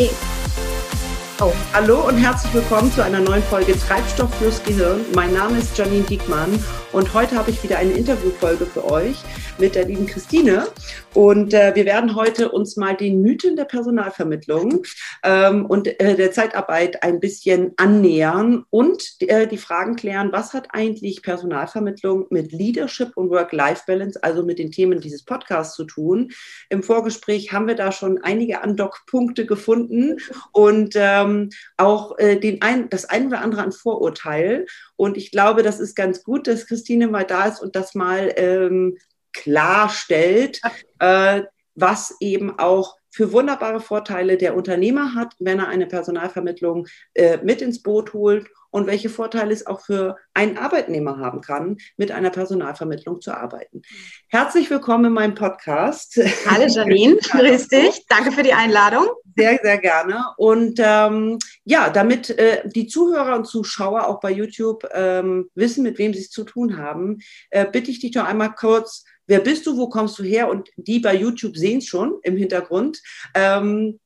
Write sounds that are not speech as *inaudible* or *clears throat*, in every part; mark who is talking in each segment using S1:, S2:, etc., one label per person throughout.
S1: Okay. Oh. Hallo und herzlich willkommen zu einer neuen Folge Treibstoff fürs Gehirn. Mein Name ist Janine Diekmann und heute habe ich wieder eine Interviewfolge für euch mit der lieben Christine. Und äh, wir werden heute uns mal den Mythen der Personalvermittlung ähm, und äh, der Zeitarbeit ein bisschen annähern und äh, die Fragen klären, was hat eigentlich Personalvermittlung mit Leadership und Work-Life-Balance, also mit den Themen dieses Podcasts zu tun. Im Vorgespräch haben wir da schon einige Andockpunkte gefunden und ähm, auch äh, den ein, das ein oder andere an Vorurteil. Und ich glaube, das ist ganz gut, dass Christine mal da ist und das mal ähm, klarstellt, äh, was eben auch für wunderbare Vorteile der Unternehmer hat, wenn er eine Personalvermittlung äh, mit ins Boot holt und welche Vorteile es auch für einen Arbeitnehmer haben kann, mit einer Personalvermittlung zu arbeiten. Herzlich willkommen in meinem Podcast.
S2: Hallo *laughs* Janine, grüß dich. Danke für die Einladung.
S1: Sehr, sehr gerne. Und ähm, ja, damit äh, die Zuhörer und Zuschauer auch bei YouTube ähm, wissen, mit wem sie es zu tun haben, äh, bitte ich dich doch einmal kurz wer bist du, wo kommst du her? Und die bei YouTube sehen es schon im Hintergrund. Ähm,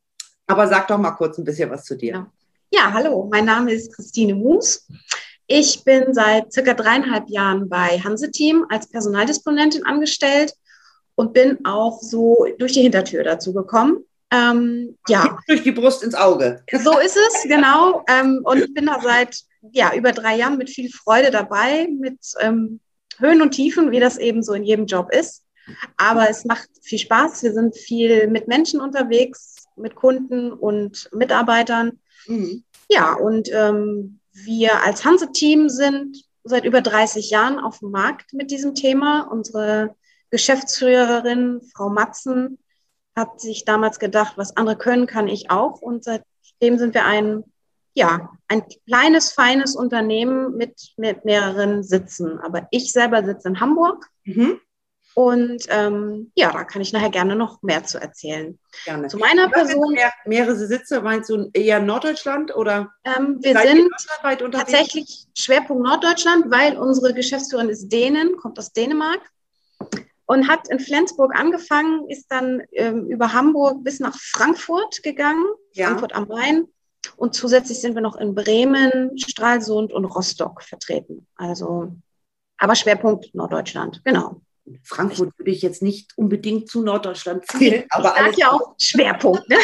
S1: aber sag doch mal kurz ein bisschen was zu dir.
S2: Ja, ja hallo, mein Name ist Christine Mus. Ich bin seit circa dreieinhalb Jahren bei Hanse Team als Personaldisponentin angestellt und bin auch so durch die Hintertür dazu gekommen. Ähm, ja.
S1: Durch die Brust ins Auge.
S2: So ist es, genau. Ähm, und ich bin da seit ja, über drei Jahren mit viel Freude dabei, mit ähm, Höhen und Tiefen, wie das eben so in jedem Job ist. Aber es macht viel Spaß. Wir sind viel mit Menschen unterwegs, mit Kunden und Mitarbeitern. Mhm. Ja, und ähm, wir als Hanse-Team sind seit über 30 Jahren auf dem Markt mit diesem Thema. Unsere Geschäftsführerin, Frau Matzen, hat sich damals gedacht, was andere können, kann ich auch. Und seitdem sind wir ein ja, ein kleines, feines Unternehmen mit, mit mehreren Sitzen. Aber ich selber sitze in Hamburg. Mhm. Und ähm, ja, da kann ich nachher gerne noch mehr zu erzählen.
S1: Gerne. Zu meiner Person. Mehr, mehrere Sitze, meinst du eher Norddeutschland oder?
S2: Ähm, wir sind tatsächlich Schwerpunkt Norddeutschland, weil unsere Geschäftsführerin ist Dänen, kommt aus Dänemark und hat in Flensburg angefangen, ist dann ähm, über Hamburg bis nach Frankfurt gegangen, ja. Frankfurt am Main und zusätzlich sind wir noch in Bremen, Stralsund und Rostock vertreten. Also, aber Schwerpunkt Norddeutschland, genau.
S1: Frankfurt würde ich jetzt nicht unbedingt zu Norddeutschland zählen,
S2: aber alles ja auch Schwerpunkt. Ne?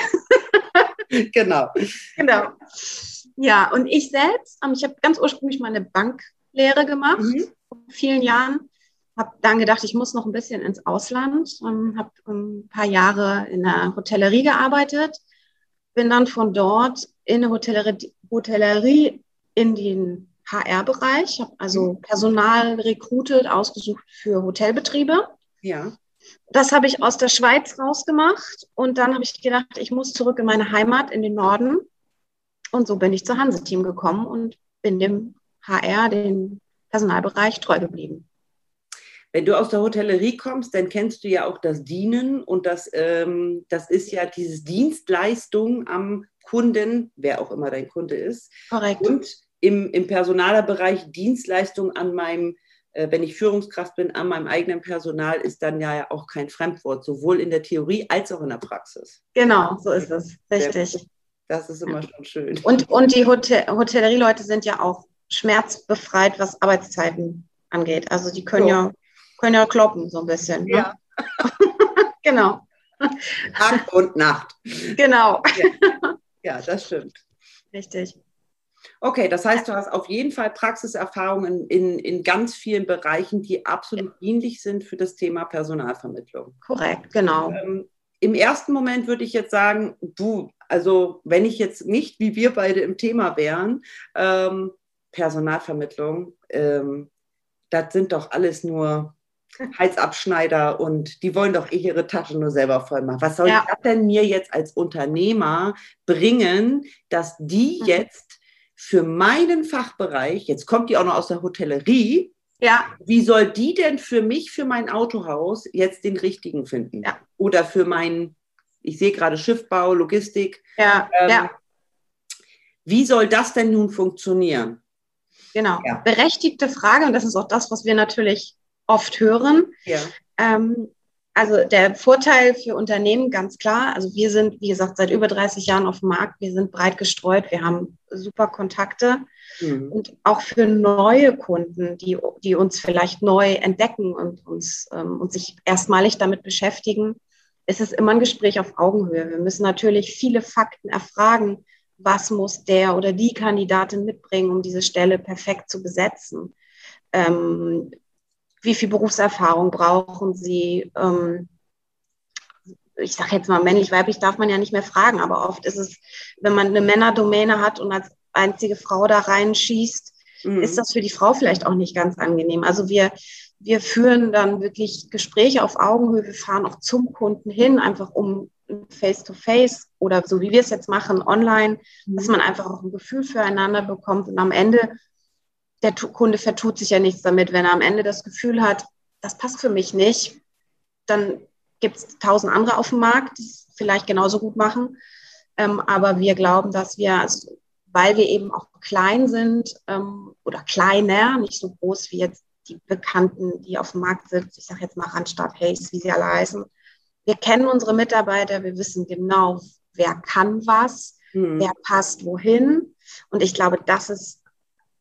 S2: *laughs*
S1: genau.
S2: Genau. Ja, und ich selbst, ähm, ich habe ganz ursprünglich meine Banklehre gemacht, mhm. vor vielen Jahren. Habe dann gedacht, ich muss noch ein bisschen ins Ausland. Ähm, habe ein paar Jahre in der Hotellerie gearbeitet bin dann von dort in der Hotellerie, Hotellerie in den HR-Bereich, habe also mhm. Personal rekrutiert, ausgesucht für Hotelbetriebe.
S1: Ja.
S2: Das habe ich aus der Schweiz rausgemacht und dann habe ich gedacht, ich muss zurück in meine Heimat in den Norden. Und so bin ich zur Hanse-Team gekommen und bin dem HR, dem Personalbereich treu geblieben.
S1: Wenn du aus der Hotellerie kommst, dann kennst du ja auch das Dienen und das, ähm, das ist ja diese Dienstleistung am Kunden, wer auch immer dein Kunde ist.
S2: Korrekt.
S1: Und im, im Personalerbereich Dienstleistung an meinem, äh, wenn ich Führungskraft bin, an meinem eigenen Personal ist dann ja auch kein Fremdwort, sowohl in der Theorie als auch in der Praxis.
S2: Genau, so ist es. Richtig.
S1: Das ist immer schon schön.
S2: Und, und die Hotel Hotellerieleute sind ja auch schmerzbefreit, was Arbeitszeiten angeht. Also die können so. ja können ja kloppen so ein bisschen. Ne? Ja. *laughs* genau.
S1: Tag und Nacht.
S2: Genau.
S1: Ja. ja, das stimmt.
S2: Richtig.
S1: Okay, das heißt, du hast auf jeden Fall Praxiserfahrungen in, in ganz vielen Bereichen, die absolut dienlich sind für das Thema Personalvermittlung.
S2: Korrekt, genau.
S1: Ähm, Im ersten Moment würde ich jetzt sagen, du, also wenn ich jetzt nicht wie wir beide im Thema wären, ähm, Personalvermittlung, ähm, das sind doch alles nur Halsabschneider und die wollen doch eh ihre Tasche nur selber voll machen. Was soll ja. das denn mir jetzt als Unternehmer bringen, dass die mhm. jetzt für meinen Fachbereich, jetzt kommt die auch noch aus der Hotellerie,
S2: ja.
S1: wie soll die denn für mich, für mein Autohaus jetzt den richtigen finden?
S2: Ja.
S1: Oder für meinen, ich sehe gerade Schiffbau, Logistik.
S2: Ja. Ähm, ja.
S1: Wie soll das denn nun funktionieren?
S2: Genau. Ja. Berechtigte Frage, und das ist auch das, was wir natürlich oft hören.
S1: Ja.
S2: Ähm, also der Vorteil für Unternehmen ganz klar. Also wir sind, wie gesagt, seit über 30 Jahren auf dem Markt. Wir sind breit gestreut. Wir haben super Kontakte. Mhm. Und auch für neue Kunden, die, die uns vielleicht neu entdecken und uns ähm, und sich erstmalig damit beschäftigen, ist es immer ein Gespräch auf Augenhöhe. Wir müssen natürlich viele Fakten erfragen. Was muss der oder die Kandidatin mitbringen, um diese Stelle perfekt zu besetzen? Ähm, wie viel Berufserfahrung brauchen sie? Ähm, ich sage jetzt mal männlich, weiblich darf man ja nicht mehr fragen, aber oft ist es, wenn man eine Männerdomäne hat und als einzige Frau da reinschießt, mhm. ist das für die Frau vielleicht auch nicht ganz angenehm. Also wir, wir führen dann wirklich Gespräche auf Augenhöhe, wir fahren auch zum Kunden hin, einfach um face-to-face -face oder so wie wir es jetzt machen, online, mhm. dass man einfach auch ein Gefühl füreinander bekommt und am Ende der Kunde vertut sich ja nichts damit. Wenn er am Ende das Gefühl hat, das passt für mich nicht, dann gibt es tausend andere auf dem Markt, die es vielleicht genauso gut machen. Ähm, aber wir glauben, dass wir, also, weil wir eben auch klein sind ähm, oder kleiner, nicht so groß wie jetzt die Bekannten, die auf dem Markt sind, ich sage jetzt mal Randstadt, Hayes, wie sie alle heißen. Wir kennen unsere Mitarbeiter, wir wissen genau, wer kann was, mhm. wer passt wohin. Und ich glaube, das ist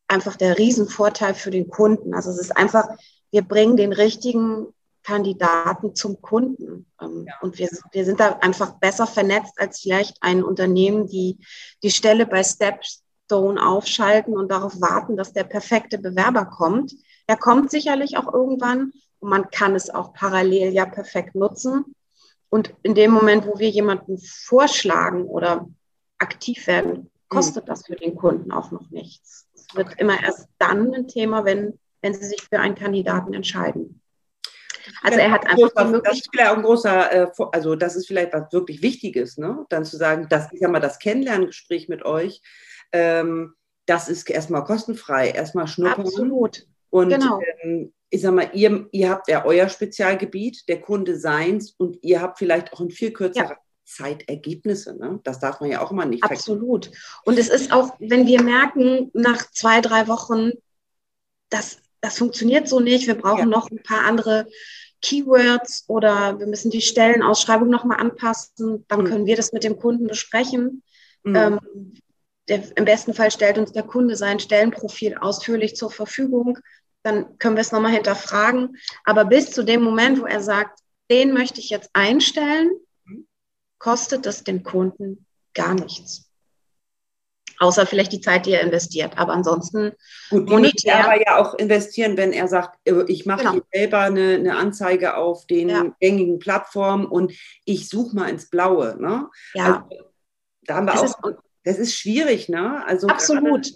S2: einfach der Riesenvorteil für den Kunden. Also es ist einfach, wir bringen den richtigen Kandidaten zum Kunden. Ähm. Und wir, wir sind da einfach besser vernetzt als vielleicht ein Unternehmen, die die Stelle bei Stepstone aufschalten und darauf warten, dass der perfekte Bewerber kommt. Er kommt sicherlich auch irgendwann und man kann es auch parallel ja perfekt nutzen. Und in dem Moment, wo wir jemanden vorschlagen oder aktiv werden, kostet mhm. das für den Kunden auch noch nichts wird okay. immer erst dann ein Thema, wenn, wenn sie sich für einen Kandidaten entscheiden.
S1: Also er hat einfach großer, Das ist vielleicht auch ein großer, äh, also das ist vielleicht was wirklich Wichtiges, ne? Dann zu sagen, das ist ja mal das Kennenlerngespräch mit euch. Ähm, das ist erstmal kostenfrei, erstmal schnuppern.
S2: Absolut.
S1: Und genau. ähm, ich sag mal, ihr, ihr habt ja euer Spezialgebiet, der Kunde seins, und ihr habt vielleicht auch ein viel kürzerer ja. Zeitergebnisse. Ne? Das darf man ja auch immer nicht
S2: Absolut. Vergessen. Und es ist auch, wenn wir merken, nach zwei, drei Wochen, das, das funktioniert so nicht, wir brauchen ja. noch ein paar andere Keywords oder wir müssen die Stellenausschreibung nochmal anpassen, dann mhm. können wir das mit dem Kunden besprechen. Mhm. Ähm, der, Im besten Fall stellt uns der Kunde sein Stellenprofil ausführlich zur Verfügung. Dann können wir es nochmal hinterfragen. Aber bis zu dem Moment, wo er sagt, den möchte ich jetzt einstellen, kostet es den Kunden gar nichts. Außer vielleicht die Zeit, die er investiert. Aber ansonsten
S1: Gut, monetär. Er aber ja auch investieren, wenn er sagt, ich mache genau. selber eine, eine, Anzeige auf den ja. gängigen Plattformen und ich suche mal ins Blaue. Ne?
S2: Ja.
S1: Also, da haben wir das auch. Ist, das ist schwierig, ne?
S2: Also absolut.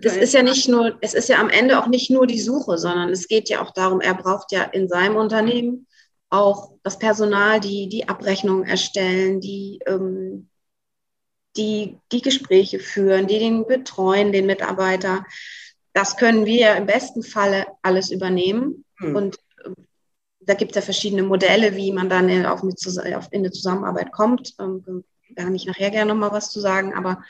S2: Das ist ja nicht nur, es ist ja am Ende auch nicht nur die Suche, sondern es geht ja auch darum, er braucht ja in seinem Unternehmen auch das Personal, die die Abrechnung erstellen, die, ähm, die die Gespräche führen, die den betreuen, den Mitarbeiter. Das können wir im besten Falle alles übernehmen. Mhm. Und äh, da gibt es ja verschiedene Modelle, wie man dann in, auf, in eine Zusammenarbeit kommt. Ähm, da kann ich nachher gerne noch mal was zu sagen, aber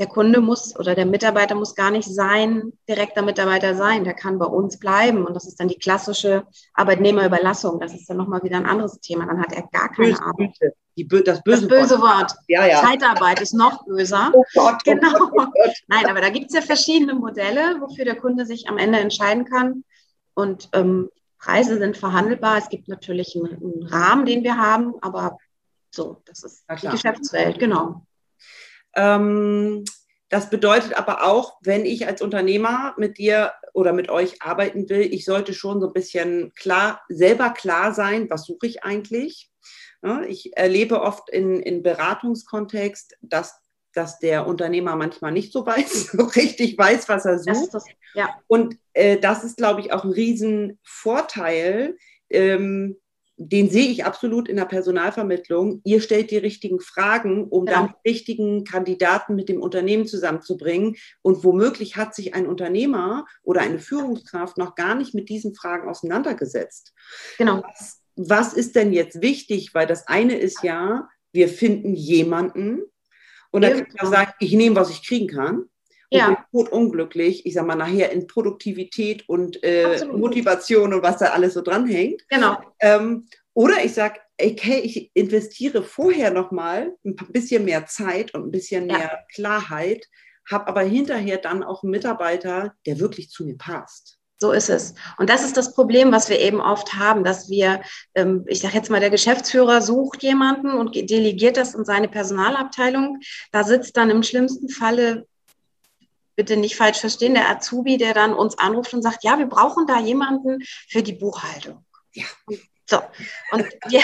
S2: der Kunde muss oder der Mitarbeiter muss gar nicht sein direkter Mitarbeiter sein. Der kann bei uns bleiben. Und das ist dann die klassische Arbeitnehmerüberlassung. Das ist dann nochmal wieder ein anderes Thema. Dann hat er gar keine böse, Arbeit.
S1: Die, das böse,
S2: das böse Wort. Wort.
S1: Ja, ja.
S2: Zeitarbeit ist noch böser.
S1: Oh Gott, oh genau.
S2: Oh Gott. Nein, aber da gibt es ja verschiedene Modelle, wofür der Kunde sich am Ende entscheiden kann. Und ähm, Preise sind verhandelbar. Es gibt natürlich einen, einen, Rahmen, den wir haben, aber so, das ist die Geschäftswelt, genau.
S1: Ähm, das bedeutet aber auch, wenn ich als Unternehmer mit dir oder mit euch arbeiten will, ich sollte schon so ein bisschen klar, selber klar sein, was suche ich eigentlich. Ich erlebe oft in, in Beratungskontext, dass, dass der Unternehmer manchmal nicht so weiß, *laughs* so richtig weiß, was er sucht. Das, ja. Und äh, das ist, glaube ich, auch ein Riesenvorteil, ähm, den sehe ich absolut in der Personalvermittlung. Ihr stellt die richtigen Fragen, um ja. dann die richtigen Kandidaten mit dem Unternehmen zusammenzubringen. Und womöglich hat sich ein Unternehmer oder eine Führungskraft noch gar nicht mit diesen Fragen auseinandergesetzt.
S2: Genau.
S1: Was, was ist denn jetzt wichtig? Weil das eine ist ja, wir finden jemanden und dann kann man sagen, ich nehme, was ich kriegen kann
S2: ja.
S1: und bin unglücklich, ich sag mal, nachher in Produktivität und äh, Motivation und was da alles so dranhängt.
S2: Genau.
S1: Ähm, Oder ich sage, okay, ich investiere vorher nochmal ein bisschen mehr Zeit und ein bisschen mehr ja. Klarheit, habe aber hinterher dann auch einen Mitarbeiter, der wirklich zu mir passt.
S2: So ist es. Und das ist das Problem, was wir eben oft haben, dass wir, ähm, ich sage jetzt mal, der Geschäftsführer sucht jemanden und delegiert das in seine Personalabteilung. Da sitzt dann im schlimmsten Falle, bitte nicht falsch verstehen, der Azubi, der dann uns anruft und sagt, ja, wir brauchen da jemanden für die Buchhaltung. Ja. So. Und wir,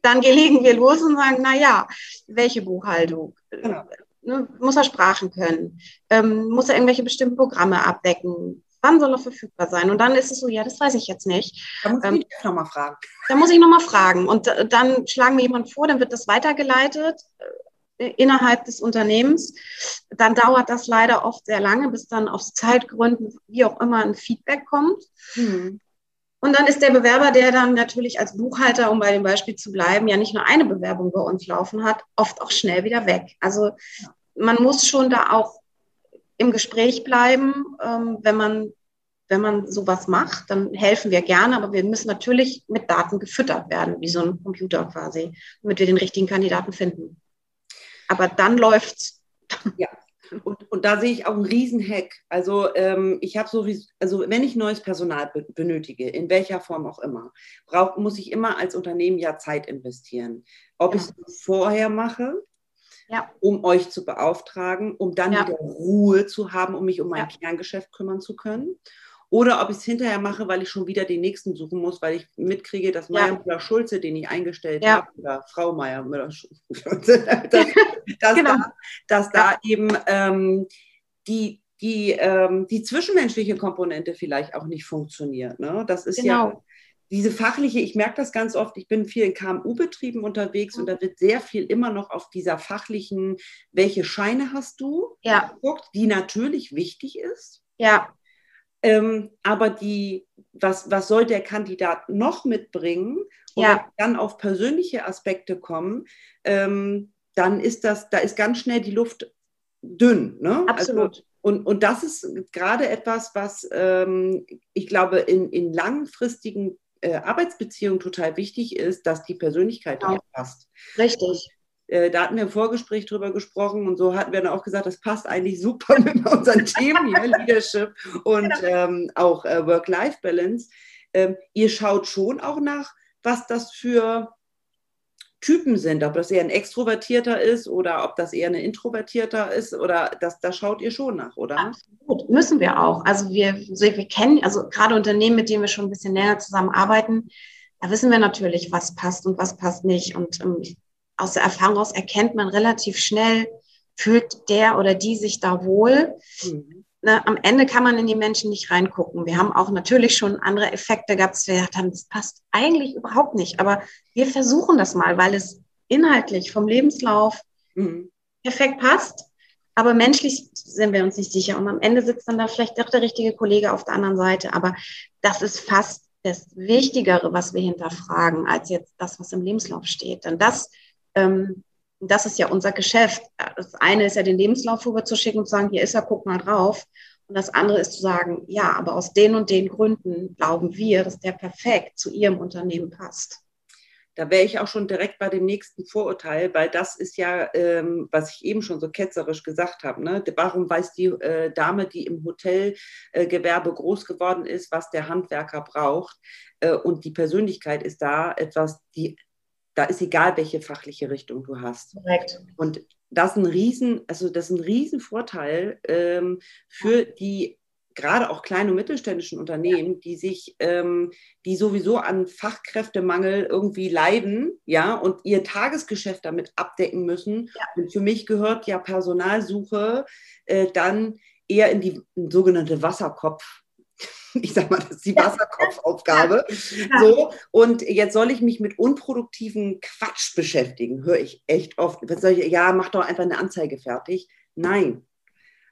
S2: dann gelegen wir los und sagen, na ja, welche Buchhaltung? Genau. Ne, muss er Sprachen können? Ähm, muss er irgendwelche bestimmten Programme abdecken? Wann soll er verfügbar sein? Und dann ist es so, ja, das weiß ich jetzt nicht.
S1: Da muss ähm, ich nochmal fragen.
S2: Da muss ich nochmal fragen. Und äh, dann schlagen wir jemanden vor, dann wird das weitergeleitet innerhalb des Unternehmens. Dann dauert das leider oft sehr lange, bis dann aus Zeitgründen, wie auch immer, ein Feedback kommt. Mhm. Und dann ist der Bewerber, der dann natürlich als Buchhalter, um bei dem Beispiel zu bleiben, ja nicht nur eine Bewerbung bei uns laufen hat, oft auch schnell wieder weg. Also man muss schon da auch im Gespräch bleiben, ähm, wenn man wenn man sowas macht, dann helfen wir gerne, aber wir müssen natürlich mit Daten gefüttert werden, wie so ein Computer quasi, damit wir den richtigen Kandidaten finden. Aber dann läuft's.
S1: Ja. Und, und da sehe ich auch einen Riesenhack. Also ähm, ich habe so, also wenn ich neues Personal benötige, in welcher Form auch immer, brauch, muss ich immer als Unternehmen ja Zeit investieren. Ob ja. ich es vorher mache, ja. um euch zu beauftragen, um dann ja. wieder Ruhe zu haben, um mich um mein Kerngeschäft kümmern zu können. Oder ob ich es hinterher mache, weil ich schon wieder den nächsten suchen muss, weil ich mitkriege, dass Meier Müller-Schulze, den ich eingestellt ja. habe, oder Frau Meier Müller-Schulze, *laughs* dass, dass, genau. da, dass da eben ähm, die, die, ähm, die zwischenmenschliche Komponente vielleicht auch nicht funktioniert. Ne? Das ist genau. ja diese fachliche, ich merke das ganz oft, ich bin viel in KMU-Betrieben unterwegs mhm. und da wird sehr viel immer noch auf dieser fachlichen, welche Scheine hast du, ja. geguckt, die natürlich wichtig ist. Ja. Ähm, aber die, was, was soll der Kandidat noch mitbringen? Und ja. dann auf persönliche Aspekte kommen, ähm, dann ist das, da ist ganz schnell die Luft dünn. Ne?
S2: Also Absolut.
S1: Also, und, und das ist gerade etwas, was ähm, ich glaube, in, in langfristigen äh, Arbeitsbeziehungen total wichtig ist, dass die Persönlichkeit ja. passt.
S2: Richtig.
S1: Äh, da hatten wir im Vorgespräch drüber gesprochen und so hatten wir dann auch gesagt, das passt eigentlich super *laughs* mit unseren Themen hier, Leadership und genau. ähm, auch äh, Work-Life-Balance. Ähm, ihr schaut schon auch nach, was das für Typen sind, ob das eher ein Extrovertierter ist oder ob das eher eine Introvertierter ist oder das, da schaut ihr schon nach, oder?
S2: Absolut, müssen wir auch. Also wir, wir kennen, also gerade Unternehmen, mit denen wir schon ein bisschen näher zusammenarbeiten, da wissen wir natürlich, was passt und was passt nicht. Und ähm, aus der Erfahrung aus erkennt man relativ schnell, fühlt der oder die sich da wohl. Mhm. Ne, am Ende kann man in die Menschen nicht reingucken. Wir haben auch natürlich schon andere Effekte gehabt, dass wir gedacht haben, das passt eigentlich überhaupt nicht. Aber wir versuchen das mal, weil es inhaltlich vom Lebenslauf mhm. perfekt passt. Aber menschlich sind wir uns nicht sicher. Und am Ende sitzt dann da vielleicht auch der richtige Kollege auf der anderen Seite. Aber das ist fast das Wichtigere, was wir hinterfragen, als jetzt das, was im Lebenslauf steht. Denn das ähm, das ist ja unser Geschäft. Das eine ist ja den Lebenslauf rüber zu schicken und zu sagen, hier ist er, guck mal drauf. Und das andere ist zu sagen, ja, aber aus den und den Gründen glauben wir, dass der perfekt zu Ihrem Unternehmen passt.
S1: Da wäre ich auch schon direkt bei dem nächsten Vorurteil, weil das ist ja, ähm, was ich eben schon so ketzerisch gesagt habe. Ne? Warum weiß die äh, Dame, die im Hotelgewerbe äh, groß geworden ist, was der Handwerker braucht? Äh, und die Persönlichkeit ist da etwas, die da ist egal, welche fachliche Richtung du hast. Korrekt. Und das ist ein Riesen, also das ist ein Riesenvorteil ähm, für die gerade auch kleine und mittelständischen Unternehmen, die sich, ähm, die sowieso an Fachkräftemangel irgendwie leiden, ja, und ihr Tagesgeschäft damit abdecken müssen. Ja. Und für mich gehört ja Personalsuche äh, dann eher in die in sogenannte Wasserkopf *laughs* ich sag mal, das ist die Wasserkopfaufgabe. So, und jetzt soll ich mich mit unproduktiven Quatsch beschäftigen, höre ich echt oft. Ich, ja, mach doch einfach eine Anzeige fertig. Nein,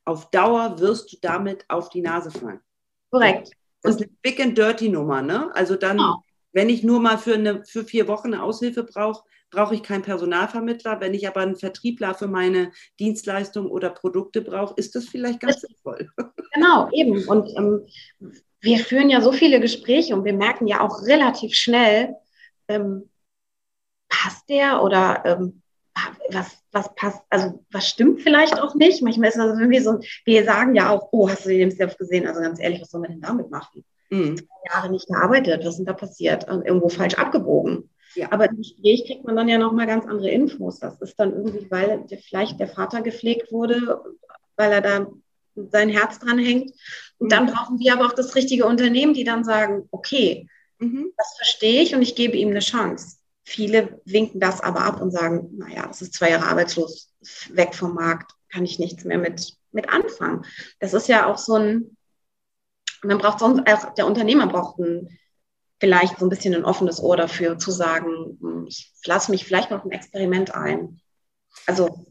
S1: auf Dauer wirst du damit auf die Nase fallen.
S2: Korrekt.
S1: Das ist eine big and dirty Nummer, ne? Also dann, oh. wenn ich nur mal für, eine, für vier Wochen eine Aushilfe brauche, brauche ich keinen Personalvermittler. Wenn ich aber einen Vertriebler für meine Dienstleistungen oder Produkte brauche, ist das vielleicht ganz sinnvoll. *laughs*
S2: Genau, eben. Und ähm, wir führen ja so viele Gespräche und wir merken ja auch relativ schnell, ähm, passt der oder ähm, was, was passt, also was stimmt vielleicht auch nicht. Manchmal ist das irgendwie so, wir sagen ja auch, oh, hast du den Lebenslauf gesehen? Also ganz ehrlich, was soll man denn damit machen? Mhm. Zwei Jahre nicht gearbeitet, was ist denn da passiert? Irgendwo falsch abgebogen. Ja. Aber im Gespräch kriegt man dann ja nochmal ganz andere Infos. Das ist dann irgendwie, weil vielleicht der Vater gepflegt wurde, weil er da sein Herz dran hängt. Und dann mhm. brauchen wir aber auch das richtige Unternehmen, die dann sagen, okay, mhm. das verstehe ich und ich gebe ihm eine Chance. Viele winken das aber ab und sagen, naja, das ist zwei Jahre arbeitslos, weg vom Markt, kann ich nichts mehr mit, mit anfangen. Das ist ja auch so ein, man braucht sonst, auch der Unternehmer braucht ein, vielleicht so ein bisschen ein offenes Ohr dafür, zu sagen, hm, ich lasse mich vielleicht noch ein Experiment ein. Also,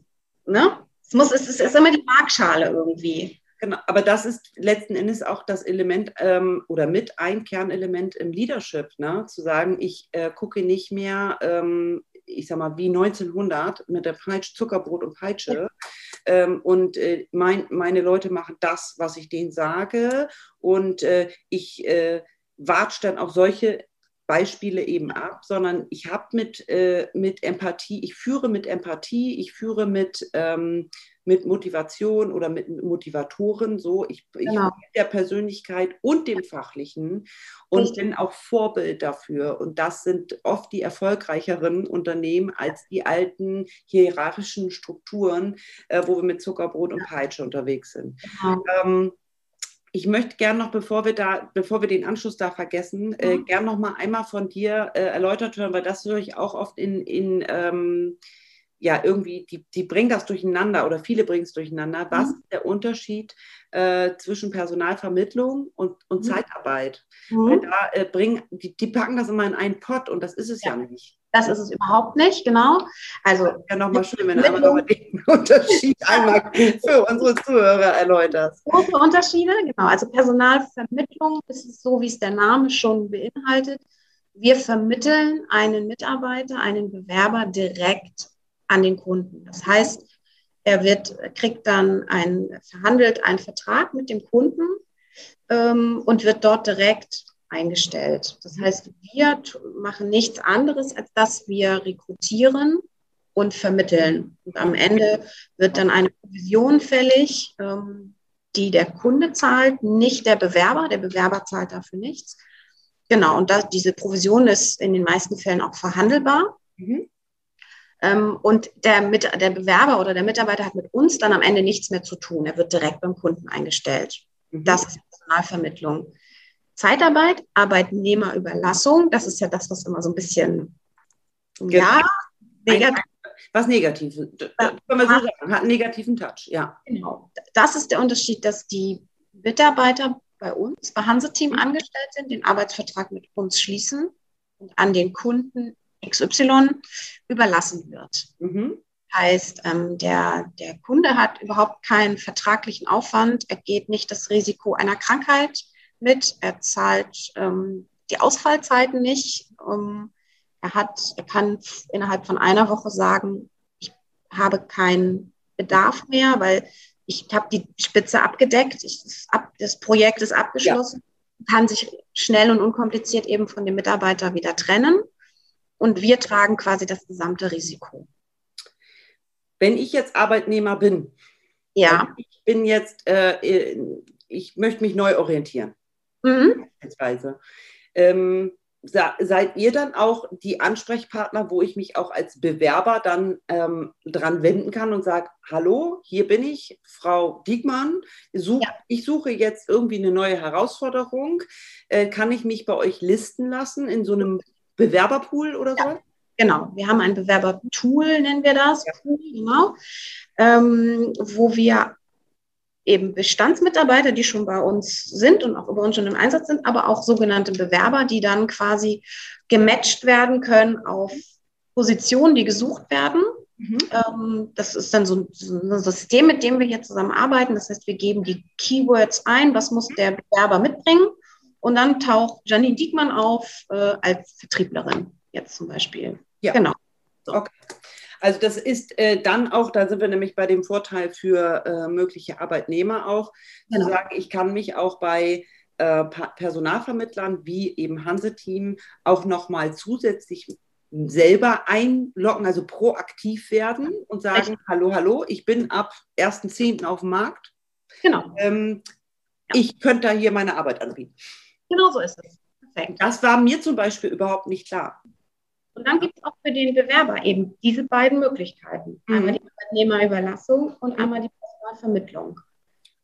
S2: ne? Es muss, es ist, es ist immer die Markschale irgendwie.
S1: Genau, aber das ist letzten Endes auch das Element ähm, oder mit ein Kernelement im Leadership, ne? zu sagen, ich äh, gucke nicht mehr, ähm, ich sag mal, wie 1900 mit der Peitsche, Zuckerbrot und Peitsche. Ja. Ähm, und äh, mein, meine Leute machen das, was ich denen sage. Und äh, ich äh, watsch dann auch solche Beispiele eben ab, sondern ich habe mit, äh, mit Empathie, ich führe mit Empathie, ich führe mit, ähm, mit Motivation oder mit Motivatoren, so ich, genau. ich mit der Persönlichkeit und dem Fachlichen und Richtig. bin auch Vorbild dafür. Und das sind oft die erfolgreicheren Unternehmen als die alten hierarchischen Strukturen, äh, wo wir mit Zuckerbrot und Peitsche unterwegs sind. Genau. Ähm, ich möchte gerne noch, bevor wir da, bevor wir den Anschluss da vergessen, äh, mhm. äh, gern noch mal einmal von dir äh, erläutert hören, weil das höre ich auch oft in, in ähm, ja, irgendwie, die, die bringen das durcheinander oder viele bringen es durcheinander. Was mhm. ist der Unterschied äh, zwischen Personalvermittlung und, und mhm. Zeitarbeit? Mhm. Weil da äh, bringen, die, die packen das immer in einen Pott und das ist es ja, ja nicht.
S2: Das ist es überhaupt nicht, genau.
S1: Also ja nochmal schön, wenn du einmal nochmal den Unterschied einmal für unsere Zuhörer erläuterst.
S2: Große Unterschiede, genau. Also Personalvermittlung ist es so, wie es der Name schon beinhaltet. Wir vermitteln einen Mitarbeiter, einen Bewerber direkt an den Kunden. Das heißt, er wird, kriegt dann ein, verhandelt einen Vertrag mit dem Kunden ähm, und wird dort direkt eingestellt. Das heißt, wir machen nichts anderes, als dass wir rekrutieren und vermitteln. Und am Ende wird dann eine Provision fällig, ähm, die der Kunde zahlt, nicht der Bewerber. Der Bewerber zahlt dafür nichts. Genau, und das, diese Provision ist in den meisten Fällen auch verhandelbar. Mhm. Ähm, und der, mit, der Bewerber oder der Mitarbeiter hat mit uns dann am Ende nichts mehr zu tun. Er wird direkt beim Kunden eingestellt. Mhm. Das ist Personalvermittlung. Zeitarbeit, Arbeitnehmerüberlassung, das ist ja das, was immer so ein bisschen,
S1: genau. ja, negativ. Was negativ, können wir so sagen, hat einen negativen Touch, ja.
S2: Genau. Das ist der Unterschied, dass die Mitarbeiter bei uns, bei Hanse-Team angestellt sind, den Arbeitsvertrag mit uns schließen und an den Kunden XY überlassen wird. Mhm. Heißt, ähm, der, der Kunde hat überhaupt keinen vertraglichen Aufwand, er geht nicht das Risiko einer Krankheit mit, er zahlt ähm, die Ausfallzeiten nicht. Ähm, er hat, er kann innerhalb von einer Woche sagen, ich habe keinen Bedarf mehr, weil ich habe die Spitze abgedeckt, ich, das, ab, das, Projekt ist abgeschlossen, ja. kann sich schnell und unkompliziert eben von dem Mitarbeiter wieder trennen und wir tragen quasi das gesamte Risiko.
S1: Wenn ich jetzt Arbeitnehmer bin, ja. ich bin jetzt, äh, ich möchte mich neu orientieren mhm. beispielsweise. Ähm, seid ihr dann auch die Ansprechpartner, wo ich mich auch als Bewerber dann ähm, dran wenden kann und sage, hallo, hier bin ich, Frau Diekmann, such, ja. ich suche jetzt irgendwie eine neue Herausforderung, äh, kann ich mich bei euch listen lassen in so einem Bewerberpool oder so? Ja.
S2: Genau, wir haben ein Bewerbertool, nennen wir das, ja. genau, ähm, wo wir eben Bestandsmitarbeiter, die schon bei uns sind und auch über uns schon im Einsatz sind, aber auch sogenannte Bewerber, die dann quasi gematcht werden können auf Positionen, die gesucht werden. Mhm. Ähm, das ist dann so ein, System, mit dem wir hier zusammenarbeiten. Das heißt, wir geben die Keywords ein, was muss der Bewerber mitbringen. Und dann taucht Janine Diekmann auf äh, als Vertrieblerin, jetzt zum Beispiel.
S1: Ja. Genau. So. Okay. Also das ist äh, dann auch, da sind wir nämlich bei dem Vorteil für äh, mögliche Arbeitnehmer auch, genau. zu sagen, ich kann mich auch bei äh, Personalvermittlern wie eben Hanse-Team auch nochmal zusätzlich selber einloggen, also proaktiv werden und sagen, Echt? hallo, hallo, ich bin ab 1.10. auf dem Markt. Genau. Ähm, ja. Ich könnte da hier meine Arbeit anbieten.
S2: Genau so ist es.
S1: Perfekt. Das war mir zum Beispiel überhaupt nicht klar.
S2: Und dann gibt es auch für den Bewerber eben diese beiden Möglichkeiten. Mhm. Einmal die Arbeitnehmerüberlassung und mhm. einmal die Personalvermittlung.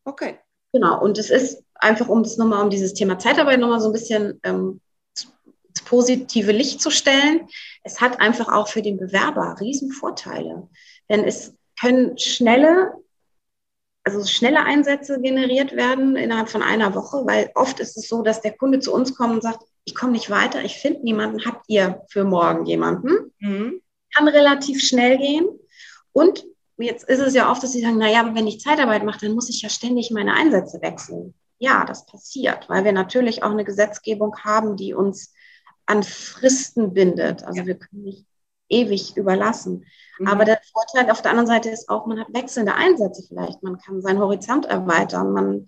S1: Okay.
S2: Genau, und es ist einfach, um das nochmal, um dieses Thema Zeitarbeit nochmal so ein bisschen ähm, ins positive Licht zu stellen. Es hat einfach auch für den Bewerber Riesenvorteile. Denn es können schnelle, also schnelle Einsätze generiert werden innerhalb von einer Woche, weil oft ist es so, dass der Kunde zu uns kommt und sagt, ich komme nicht weiter, ich finde niemanden, habt ihr für morgen jemanden? Mhm. Kann relativ schnell gehen. Und jetzt ist es ja oft, dass sie sagen, naja, wenn ich Zeitarbeit mache, dann muss ich ja ständig meine Einsätze wechseln. Ja, das passiert, weil wir natürlich auch eine Gesetzgebung haben, die uns an Fristen bindet. Also ja. wir können nicht ewig überlassen. Mhm. Aber der Vorteil auf der anderen Seite ist auch, man hat wechselnde Einsätze vielleicht. Man kann seinen Horizont erweitern, man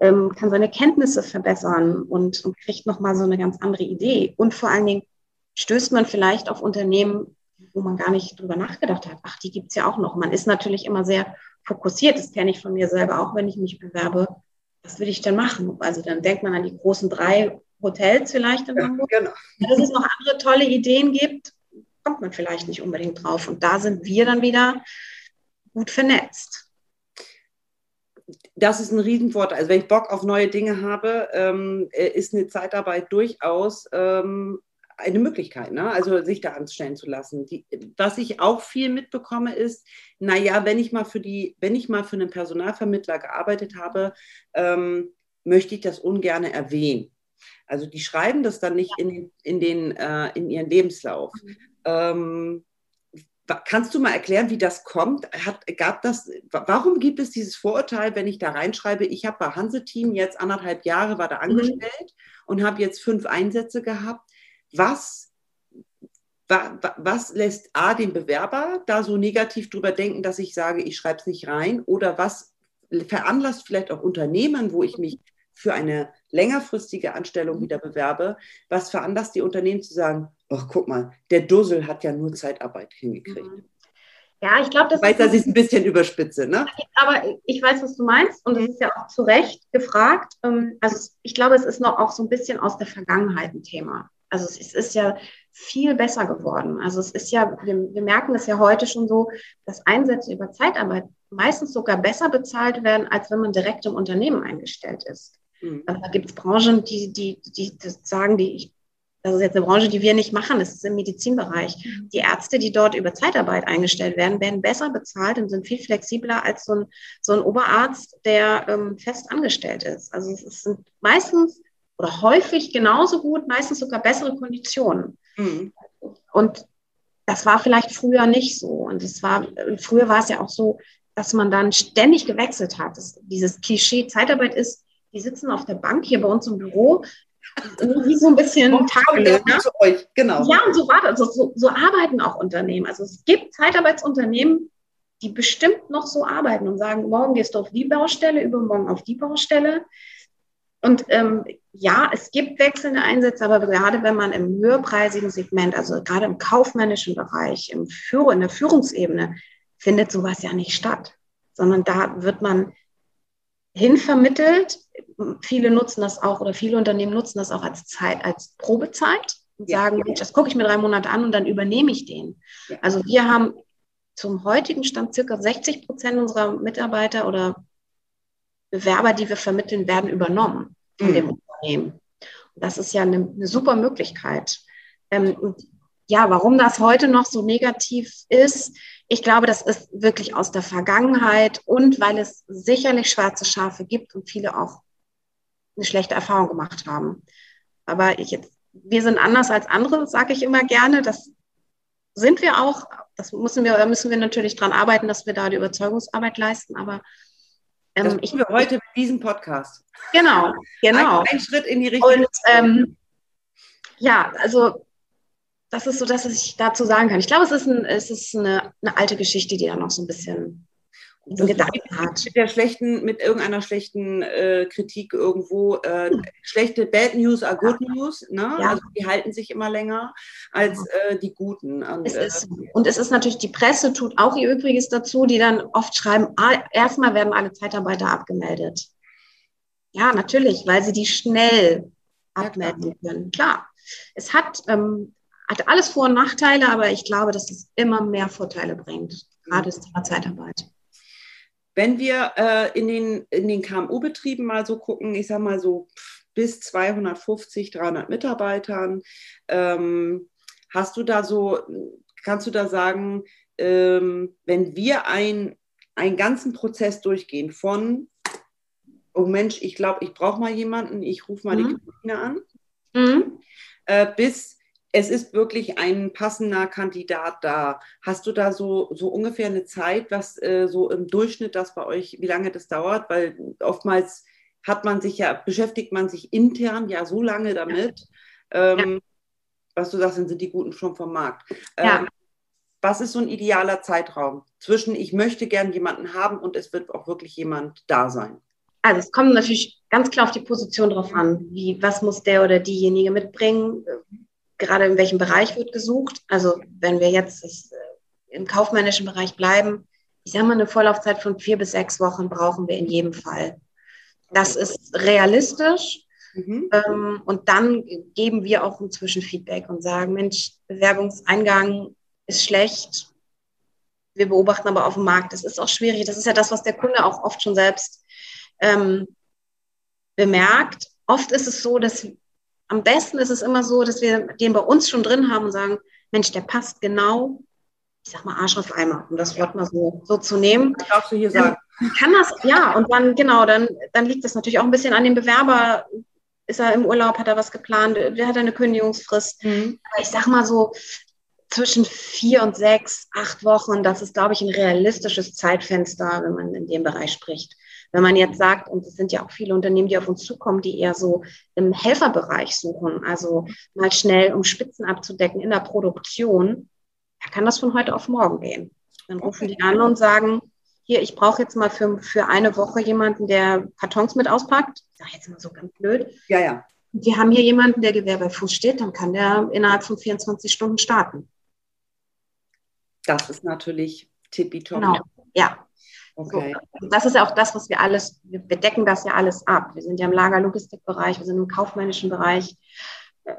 S2: ähm, kann seine Kenntnisse verbessern und, und kriegt nochmal so eine ganz andere Idee. Und vor allen Dingen stößt man vielleicht auf Unternehmen, wo man gar nicht drüber nachgedacht hat. Ach, die gibt es ja auch noch. Man ist natürlich immer sehr fokussiert. Das kenne ich von mir selber auch, wenn ich mich bewerbe. Was will ich denn machen? Also dann denkt man an die großen drei Hotels vielleicht in ja, Hamburg. Genau. Dass es noch andere tolle Ideen gibt, kommt man vielleicht nicht unbedingt drauf. Und da sind wir dann wieder gut vernetzt
S1: das ist ein Riesenvorteil. Also wenn ich Bock auf neue Dinge habe, ähm, äh, ist eine Zeitarbeit durchaus ähm, eine Möglichkeit, ne? also sich da anstellen zu lassen. Die, was ich auch viel mitbekomme, ist, naja, wenn ich mal für die, wenn ich mal für einen Personalvermittler gearbeitet habe, ähm, möchte ich das ungern erwähnen. Also die schreiben das dann nicht in, in, den, äh, in ihren Lebenslauf. Mhm. Kannst du mal erklären, wie das kommt? Hat, gab das, warum gibt es dieses Vorurteil, wenn ich da reinschreibe, ich habe bei Hanse-Team jetzt anderthalb Jahre, war da mhm. angestellt mhm. und habe jetzt fünf Einsätze gehabt was, wa, was lässt A den Bewerber da so negativ drüber denken, dass ich sage, ich schreibe es nicht rein? Oder was veranlasst vielleicht auch Unternehmen, wo ich mich für eine längerfristige Anstellung wieder bewerbe, was veranlasst die Unternehmen zu sagen, ach guck mal, der Dussel hat ja nur Zeitarbeit hingekriegt. Mhm.
S2: Ja, ich glaube, das
S1: weiß, ist. dass ich es ein bisschen überspitze, ne?
S2: Aber ich weiß, was du meinst und es ist ja auch zu Recht gefragt. Ähm, also ich glaube, es ist noch auch so ein bisschen aus der Vergangenheit ein Thema. Also es ist ja viel besser geworden. Also es ist ja, wir, wir merken es ja heute schon so, dass Einsätze über Zeitarbeit meistens sogar besser bezahlt werden, als wenn man direkt im Unternehmen eingestellt ist. Mhm. Also da gibt es Branchen, die, die, die das sagen, die ich, das ist jetzt eine Branche, die wir nicht machen, das ist im Medizinbereich. Mhm. Die Ärzte, die dort über Zeitarbeit eingestellt werden, werden besser bezahlt und sind viel flexibler als so ein, so ein Oberarzt, der ähm, fest angestellt ist. Also es sind meistens oder häufig genauso gut, meistens sogar bessere Konditionen. Mhm. Und das war vielleicht früher nicht so. Und es war, früher war es ja auch so, dass man dann ständig gewechselt hat. Das, dieses Klischee Zeitarbeit ist, die sitzen auf der Bank hier bei uns im Büro, wie so ein bisschen
S1: Tagelöhner. Zu euch, genau.
S2: Ja, und so war das. Also so, so arbeiten auch Unternehmen. Also es gibt Zeitarbeitsunternehmen, die bestimmt noch so arbeiten und sagen, morgen gehst du auf die Baustelle, übermorgen auf die Baustelle. Und ähm, ja, es gibt wechselnde Einsätze, aber gerade wenn man im höherpreisigen Segment, also gerade im kaufmännischen Bereich, im Führ in der Führungsebene, findet sowas ja nicht statt, sondern da wird man hinvermittelt. Viele nutzen das auch oder viele Unternehmen nutzen das auch als Zeit, als Probezeit und ja, sagen, Mensch, das gucke ich mir drei Monate an und dann übernehme ich den. Ja. Also wir haben zum heutigen Stand circa 60 Prozent unserer Mitarbeiter oder Bewerber, die wir vermitteln, werden übernommen von mhm. dem Unternehmen. Und das ist ja eine, eine super Möglichkeit. Ähm, ja, warum das heute noch so negativ ist, ich glaube, das ist wirklich aus der Vergangenheit und weil es sicherlich schwarze Schafe gibt und viele auch eine schlechte Erfahrung gemacht haben. Aber ich jetzt, wir sind anders als andere, sage ich immer gerne. Das sind wir auch. Das müssen wir, müssen wir natürlich dran arbeiten, dass wir da die Überzeugungsarbeit leisten. Aber
S1: ähm, das ich, wir heute mit diesem Podcast.
S2: Genau, genau.
S1: Ein, ein Schritt in die Richtung. Und
S2: ähm, ja, also das ist so, dass ich dazu sagen kann. Ich glaube, es ist, ein, es ist eine, eine alte Geschichte, die da noch so ein bisschen
S1: Gedanken hat. Mit der schlechten, mit irgendeiner schlechten äh, Kritik irgendwo, äh, hm. schlechte Bad News are good news, ne? Ja. Also die halten sich immer länger als äh, die guten.
S2: Und es, ist, äh, und es ist natürlich, die Presse tut auch ihr Übriges dazu, die dann oft schreiben, ah, erstmal werden alle Zeitarbeiter abgemeldet. Ja, natürlich, weil sie die schnell abmelden ja, können. Klar. Es hat, ähm, hat alles Vor- und Nachteile, aber ich glaube, dass es immer mehr Vorteile bringt, gerade das Thema Zeitarbeit.
S1: Wenn wir äh, in den, in den KMU-Betrieben mal so gucken, ich sage mal so bis 250, 300 Mitarbeitern, ähm, hast du da so, kannst du da sagen, ähm, wenn wir ein, einen ganzen Prozess durchgehen von, oh Mensch, ich glaube, ich brauche mal jemanden, ich rufe mal mhm. die Christine an, mhm. äh, bis es ist wirklich ein passender Kandidat da. Hast du da so, so ungefähr eine Zeit, was äh, so im Durchschnitt das bei euch, wie lange das dauert? Weil oftmals hat man sich ja, beschäftigt man sich intern ja so lange damit. Ähm, ja. Was du sagst, dann sind die Guten schon vom Markt. Ja. Ähm, was ist so ein idealer Zeitraum zwischen ich möchte gern jemanden haben und es wird auch wirklich jemand da sein?
S2: Also es kommt natürlich ganz klar auf die Position drauf an, wie was muss der oder diejenige mitbringen, gerade in welchem Bereich wird gesucht. Also wenn wir jetzt das, äh, im kaufmännischen Bereich bleiben, ich sage mal, eine Vorlaufzeit von vier bis sechs Wochen brauchen wir in jedem Fall. Das ist realistisch. Mhm. Ähm, und dann geben wir auch inzwischen Feedback und sagen, Mensch, Bewerbungseingang ist schlecht. Wir beobachten aber auf dem Markt, das ist auch schwierig. Das ist ja das, was der Kunde auch oft schon selbst ähm, bemerkt. Oft ist es so, dass am besten ist es immer so, dass wir den bei uns schon drin haben und sagen, Mensch, der passt genau, ich sag mal Arsch auf Eimer, um das Wort mal so, so zu nehmen.
S1: Das darfst du hier sagen. *laughs*
S2: Kann das, ja, und dann, genau, dann, dann liegt das natürlich auch ein bisschen an dem Bewerber. Ist er im Urlaub, hat er was geplant, wer hat eine Kündigungsfrist? Mhm. Aber ich sag mal so, zwischen vier und sechs, acht Wochen, das ist, glaube ich, ein realistisches Zeitfenster, wenn man in dem Bereich spricht. Wenn man jetzt sagt, und es sind ja auch viele Unternehmen, die auf uns zukommen, die eher so im Helferbereich suchen, also mal schnell, um Spitzen abzudecken in der Produktion, da kann das von heute auf morgen gehen. Dann rufen die an und sagen, hier, ich brauche jetzt mal für, für eine Woche jemanden, der Kartons mit auspackt. Ich sage jetzt mal so ganz blöd.
S1: Ja, ja.
S2: Wir haben hier jemanden, der Gewehr bei Fuß steht, dann kann der innerhalb von 24 Stunden starten.
S1: Das ist natürlich tippitopp.
S2: Genau, ja. Okay. So, das ist ja auch das, was wir alles, wir decken das ja alles ab. Wir sind ja im Lagerlogistikbereich, wir sind im kaufmännischen Bereich. Äh,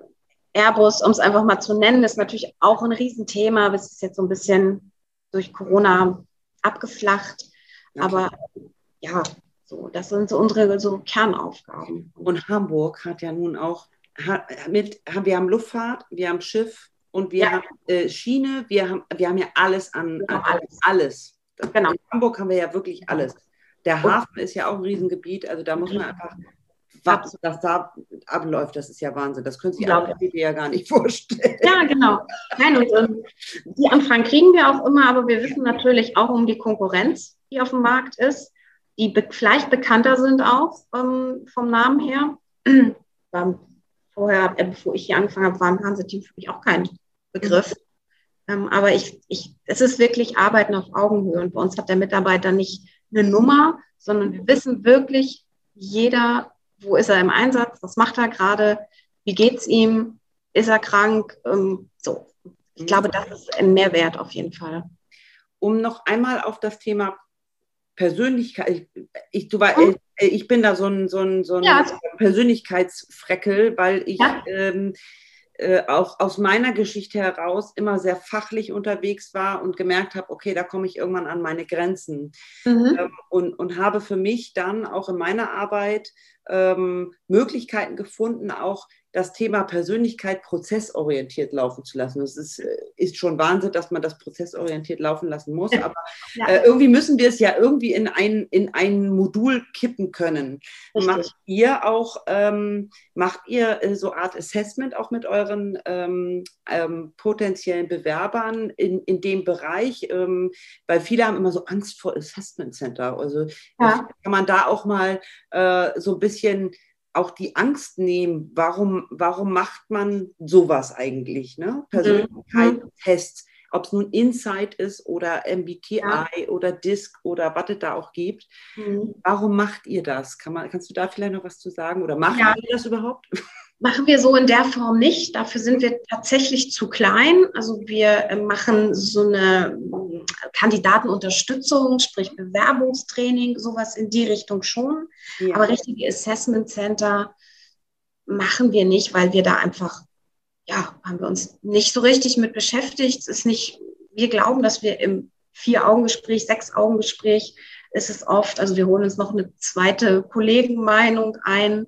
S2: Airbus, um es einfach mal zu nennen, ist natürlich auch ein Riesenthema. Es ist jetzt so ein bisschen durch Corona abgeflacht. Okay. Aber ja, so, das sind so unsere so Kernaufgaben.
S1: Und Hamburg hat ja nun auch hat, mit, wir haben Luftfahrt, wir haben Schiff und wir ja. haben äh, Schiene, wir haben, wir haben ja alles an, an alles. alles. Genau. In Hamburg haben wir ja wirklich alles. Der Hafen ist ja auch ein Riesengebiet, also da muss man einfach was das da abläuft, das ist ja Wahnsinn. Das können sich andere ja gar nicht vorstellen.
S2: Ja, genau. Nein, und ähm, die Anfragen kriegen wir auch immer, aber wir wissen natürlich auch um die Konkurrenz, die auf dem Markt ist, die be vielleicht bekannter sind auch ähm, vom Namen her. Vorher, äh, bevor ich hier angefangen habe, war im Hanse-Team für mich auch kein Begriff. Ähm, aber ich, ich, es ist wirklich Arbeiten auf Augenhöhe. Und bei uns hat der Mitarbeiter nicht eine Nummer, sondern wir wissen wirklich, jeder, wo ist er im Einsatz, was macht er gerade, wie geht es ihm, ist er krank, ähm, so. Ich glaube, das ist ein Mehrwert auf jeden Fall.
S1: Um noch einmal auf das Thema Persönlichkeit, ich, ich, du war, hm? ich bin da so ein, so ein, so ein ja. Persönlichkeitsfreckel, weil ich ja. ähm, äh, auch aus meiner Geschichte heraus immer sehr fachlich unterwegs war und gemerkt habe, okay, da komme ich irgendwann an meine Grenzen. Mhm. Ähm, und, und habe für mich dann auch in meiner Arbeit ähm, Möglichkeiten gefunden, auch das Thema Persönlichkeit prozessorientiert laufen zu lassen. Es ist, äh, ist schon Wahnsinn, dass man das prozessorientiert laufen lassen muss, aber ja. äh, irgendwie müssen wir es ja irgendwie in ein, in ein Modul kippen können. Richtig. Macht ihr auch, ähm, macht ihr äh, so Art Assessment auch mit euren ähm, ähm, potenziellen Bewerbern in, in dem Bereich? Ähm, weil viele haben immer so Angst vor Assessment Center. Also ja. kann man da auch mal äh, so ein bisschen auch die Angst nehmen, warum, warum macht man sowas eigentlich? Ne? Persönlichkeitstests. ob es nun Insight ist oder MBTI ja. oder DISC oder was es da auch gibt. Mhm. Warum macht ihr das? Kann man, kannst du da vielleicht noch was zu sagen? Oder machen ja. ihr das überhaupt? *laughs*
S2: Machen wir so in der Form nicht. Dafür sind wir tatsächlich zu klein. Also wir äh, machen so eine Kandidatenunterstützung, sprich Bewerbungstraining, sowas in die Richtung schon. Ja. Aber richtige Assessment Center machen wir nicht, weil wir da einfach, ja, haben wir uns nicht so richtig mit beschäftigt. Es ist nicht, wir glauben, dass wir im Vier-Augen-Gespräch, Sechs-Augen-Gespräch ist es oft, also wir holen uns noch eine zweite Kollegenmeinung ein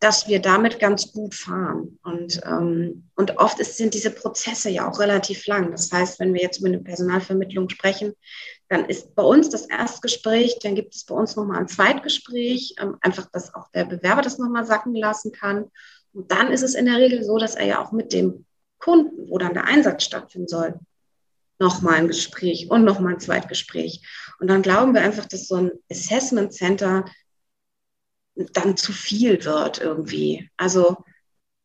S2: dass wir damit ganz gut fahren. Und, ähm, und oft ist, sind diese Prozesse ja auch relativ lang. Das heißt, wenn wir jetzt über eine Personalvermittlung sprechen, dann ist bei uns das Erstgespräch, dann gibt es bei uns nochmal ein Zweitgespräch, ähm, einfach, dass auch der Bewerber das nochmal sacken lassen kann. Und dann ist es in der Regel so, dass er ja auch mit dem Kunden, wo dann der Einsatz stattfinden soll, nochmal ein Gespräch und nochmal ein Zweitgespräch. Und dann glauben wir einfach, dass so ein Assessment Center dann zu viel wird irgendwie. Also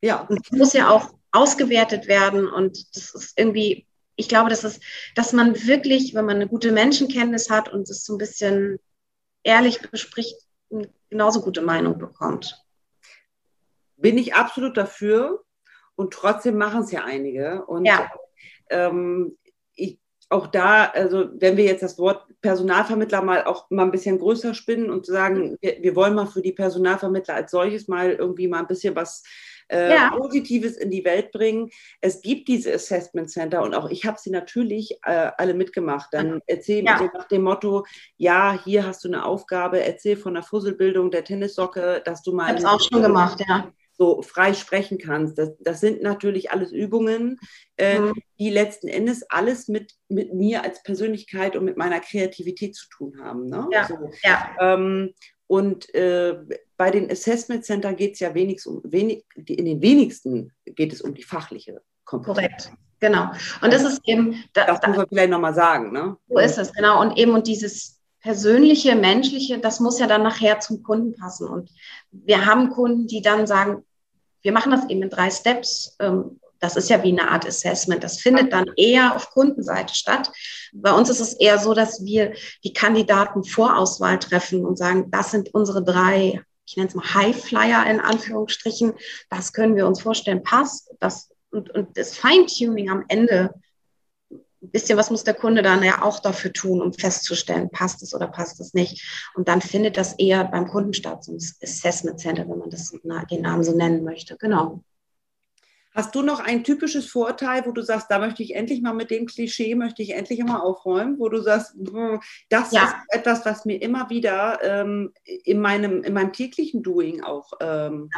S2: ja, es muss ja auch ausgewertet werden und das ist irgendwie, ich glaube, dass es, dass man wirklich, wenn man eine gute Menschenkenntnis hat und es so ein bisschen ehrlich bespricht, eine genauso gute Meinung bekommt.
S1: Bin ich absolut dafür und trotzdem machen es ja einige. Und ja. ähm, auch da, also wenn wir jetzt das Wort Personalvermittler mal auch mal ein bisschen größer spinnen und sagen, wir, wir wollen mal für die Personalvermittler als solches mal irgendwie mal ein bisschen was äh, ja. Positives in die Welt bringen. Es gibt diese Assessment Center und auch ich habe sie natürlich äh, alle mitgemacht. Dann erzähl ja. so nach dem Motto, ja, hier hast du eine Aufgabe, erzähl von der Fusselbildung der Tennissocke, dass du mal.
S2: Ich habe es auch schon gemacht, ja
S1: so frei sprechen kannst. Das, das sind natürlich alles Übungen, äh, mhm. die letzten Endes alles mit, mit mir als Persönlichkeit und mit meiner Kreativität zu tun haben. Ne? Ja. So. ja. Ähm, und äh, bei den Assessment Center geht es ja wenigstens um, wenig, in den wenigsten geht es um die fachliche
S2: Kompetenz. Korrekt, genau. Und das ist eben.
S1: Da, das muss man vielleicht nochmal sagen, ne?
S2: So ist es, genau. Und eben und dieses persönliche, menschliche, das muss ja dann nachher zum Kunden passen. Und wir haben Kunden, die dann sagen, wir machen das eben in drei Steps. Ähm, das ist ja wie eine Art Assessment. Das findet dann eher auf Kundenseite statt. Bei uns ist es eher so, dass wir die Kandidaten Vorauswahl treffen und sagen, das sind unsere drei, ich nenne es mal Highflyer in Anführungsstrichen. Das können wir uns vorstellen, passt. Das, und, und das Feintuning am Ende ein bisschen was muss der Kunde dann ja auch dafür tun, um festzustellen, passt es oder passt es nicht. Und dann findet das eher beim Kunden statt, so ein Assessment Center, wenn man das den Namen so nennen möchte. Genau.
S1: Hast du noch ein typisches Vorteil, wo du sagst, da möchte ich endlich mal mit dem Klischee, möchte ich endlich mal aufräumen, wo du sagst, das ja. ist etwas, was mir immer wieder ähm, in, meinem, in meinem täglichen Doing auch ähm,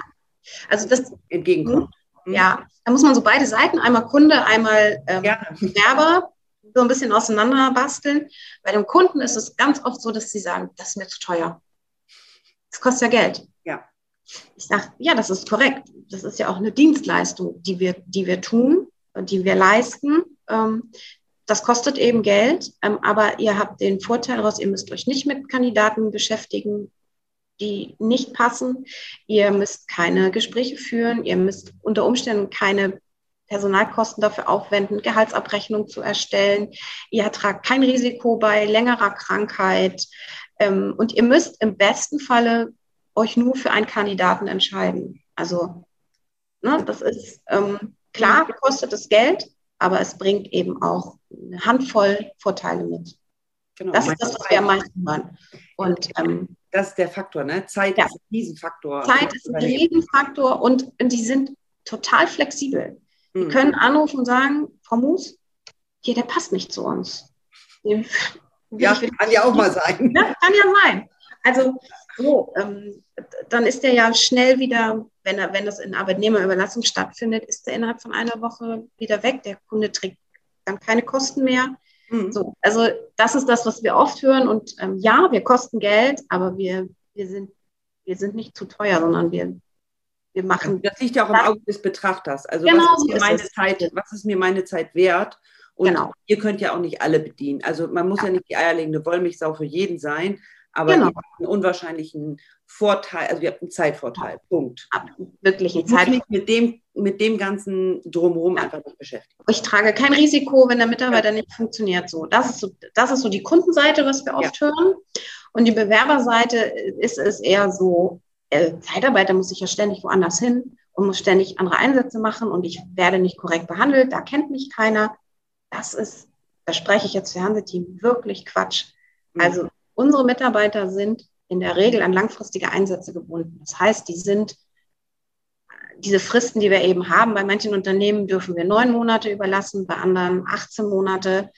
S2: also das,
S1: entgegenkommt?
S2: Ja, da muss man so beide Seiten, einmal Kunde, einmal ähm, Werber, so ein bisschen auseinander basteln. Bei dem Kunden ist es ganz oft so, dass sie sagen, das ist mir zu teuer. Das kostet ja Geld.
S1: Ja.
S2: Ich sage, ja, das ist korrekt. Das ist ja auch eine Dienstleistung, die wir, die wir tun, die wir leisten. Ähm, das kostet eben Geld, ähm, aber ihr habt den Vorteil daraus, ihr müsst euch nicht mit Kandidaten beschäftigen, die nicht passen. Ihr müsst keine Gespräche führen, ihr müsst unter Umständen keine Personalkosten dafür aufwenden, Gehaltsabrechnung zu erstellen. Ihr tragt kein Risiko bei längerer Krankheit. Ähm, und ihr müsst im besten Falle euch nur für einen Kandidaten entscheiden. Also, ne, das ist ähm, klar, kostet es Geld, aber es bringt eben auch eine Handvoll Vorteile mit. Genau, das ist das, was wir am meisten hören.
S1: Und ähm, das ist der Faktor, ne? Zeit ja. ist ein Riesenfaktor.
S2: Zeit ist ein Riesenfaktor und, und die sind total flexibel. Die hm. können anrufen und sagen, Frau Mus, hier, der passt nicht zu uns.
S1: ja, kann ja auch mal sein.
S2: Ja, kann ja sein. Also so, ähm, dann ist der ja schnell wieder, wenn er, wenn das in Arbeitnehmerüberlassung stattfindet, ist er innerhalb von einer Woche wieder weg. Der Kunde trägt dann keine Kosten mehr. Mhm. So, also das ist das, was wir oft hören. Und ähm, ja, wir kosten Geld, aber wir, wir, sind, wir sind nicht zu teuer, sondern wir, wir machen.
S1: Das liegt ja auch im Auge des Betrachters. Also genau was, ist mir meine Zeit, was ist mir meine Zeit wert? Und genau. ihr könnt ja auch nicht alle bedienen. Also man muss ja, ja nicht die eierlegende Wollmilchsau für jeden sein, aber genau. ihr habt einen unwahrscheinlichen Vorteil, also ihr habt einen Zeitvorteil. Punkt.
S2: Wirklich ein Zeitvorteil.
S1: mit dem, mit dem ganzen Drumherum einfach nicht beschäftigen.
S2: Ich trage kein Risiko, wenn der Mitarbeiter ja. nicht funktioniert. So, das ist so, das ist so die Kundenseite, was wir oft ja. hören. Und die Bewerberseite ist es eher so, äh, Zeitarbeiter muss ich ja ständig woanders hin und muss ständig andere Einsätze machen und ich werde nicht korrekt behandelt, da kennt mich keiner. Das ist, da spreche ich jetzt Fernsehteam, wirklich Quatsch. Mhm. Also unsere Mitarbeiter sind in der Regel an langfristige Einsätze gebunden. Das heißt, die sind diese Fristen, die wir eben haben, bei manchen Unternehmen dürfen wir neun Monate überlassen, bei anderen 18 Monate,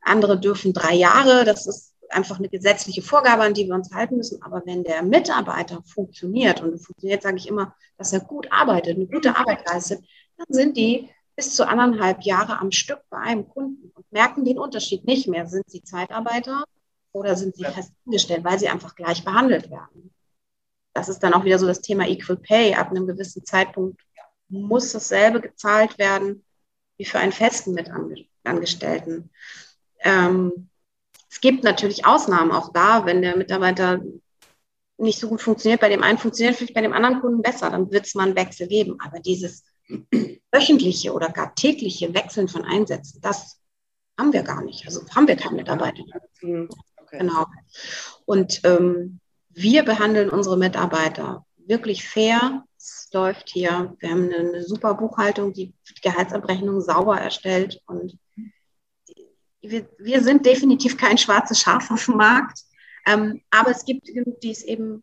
S2: andere dürfen drei Jahre. Das ist einfach eine gesetzliche Vorgabe, an die wir uns halten müssen. Aber wenn der Mitarbeiter funktioniert, und funktioniert sage ich immer, dass er gut arbeitet, eine gute Arbeit leistet, dann sind die bis zu anderthalb Jahre am Stück bei einem Kunden und merken den Unterschied nicht mehr. Sind sie Zeitarbeiter oder sind sie fest angestellt, weil sie einfach gleich behandelt werden? Das ist dann auch wieder so das Thema Equal Pay. Ab einem gewissen Zeitpunkt muss dasselbe gezahlt werden wie für einen festen Mitangestellten. Ähm, es gibt natürlich Ausnahmen auch da, wenn der Mitarbeiter nicht so gut funktioniert. Bei dem einen funktioniert vielleicht bei dem anderen Kunden besser, dann wird es mal einen Wechsel geben. Aber dieses *clears throat* wöchentliche oder gar tägliche Wechseln von Einsätzen, das haben wir gar nicht. Also haben wir keine Mitarbeiter. Okay. Genau. Und ähm, wir behandeln unsere Mitarbeiter wirklich fair. Es läuft hier, wir haben eine, super Buchhaltung, die Gehaltsabrechnung sauber erstellt und wir, wir sind definitiv kein schwarzes Schaf auf dem Markt, ähm, aber es gibt genug, die es eben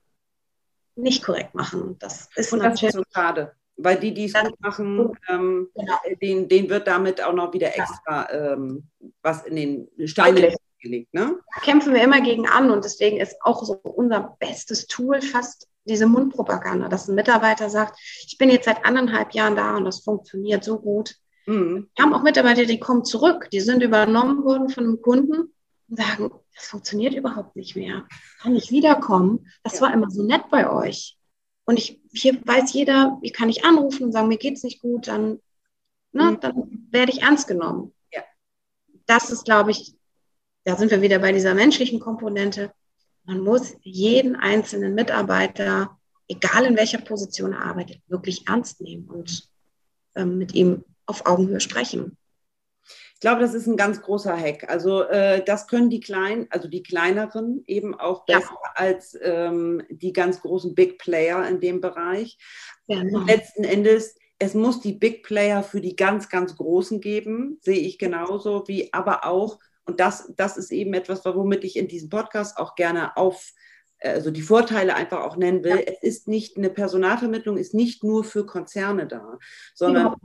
S2: nicht korrekt machen. Das ist
S1: Und das ist so schade, weil die, die es gut machen, ähm, genau. denen, denen wird damit auch noch wieder extra ähm, was in den Steine gelegt. Ne?
S2: Da kämpfen wir immer gegen an und deswegen ist auch so unser bestes Tool fast diese Mundpropaganda, dass ein Mitarbeiter sagt, ich bin jetzt seit anderthalb Jahren da und das funktioniert so gut. Mhm. Wir haben auch Mitarbeiter, die kommen zurück, die sind übernommen worden von einem Kunden und sagen, das funktioniert überhaupt nicht mehr. Kann ich wiederkommen? Das ja. war immer so nett bei euch. Und ich, hier weiß jeder, wie kann ich anrufen und sagen, mir geht es nicht gut, dann, ne, mhm. dann werde ich ernst genommen. Ja. Das ist, glaube ich, da sind wir wieder bei dieser menschlichen Komponente. Man muss jeden einzelnen Mitarbeiter, egal in welcher Position er arbeitet, wirklich ernst nehmen und ähm, mit ihm auf Augenhöhe sprechen.
S1: Ich glaube, das ist ein ganz großer Hack. Also äh, das können die kleinen, also die kleineren eben auch besser ja. als ähm, die ganz großen Big Player in dem Bereich. Ja, genau. Letzten Endes, es muss die Big Player für die ganz, ganz Großen geben, sehe ich genauso, wie aber auch, und das, das ist eben etwas, womit ich in diesem Podcast auch gerne auf, also die Vorteile einfach auch nennen will. Ja. Es ist nicht, eine Personalvermittlung ist nicht nur für Konzerne da, sondern ja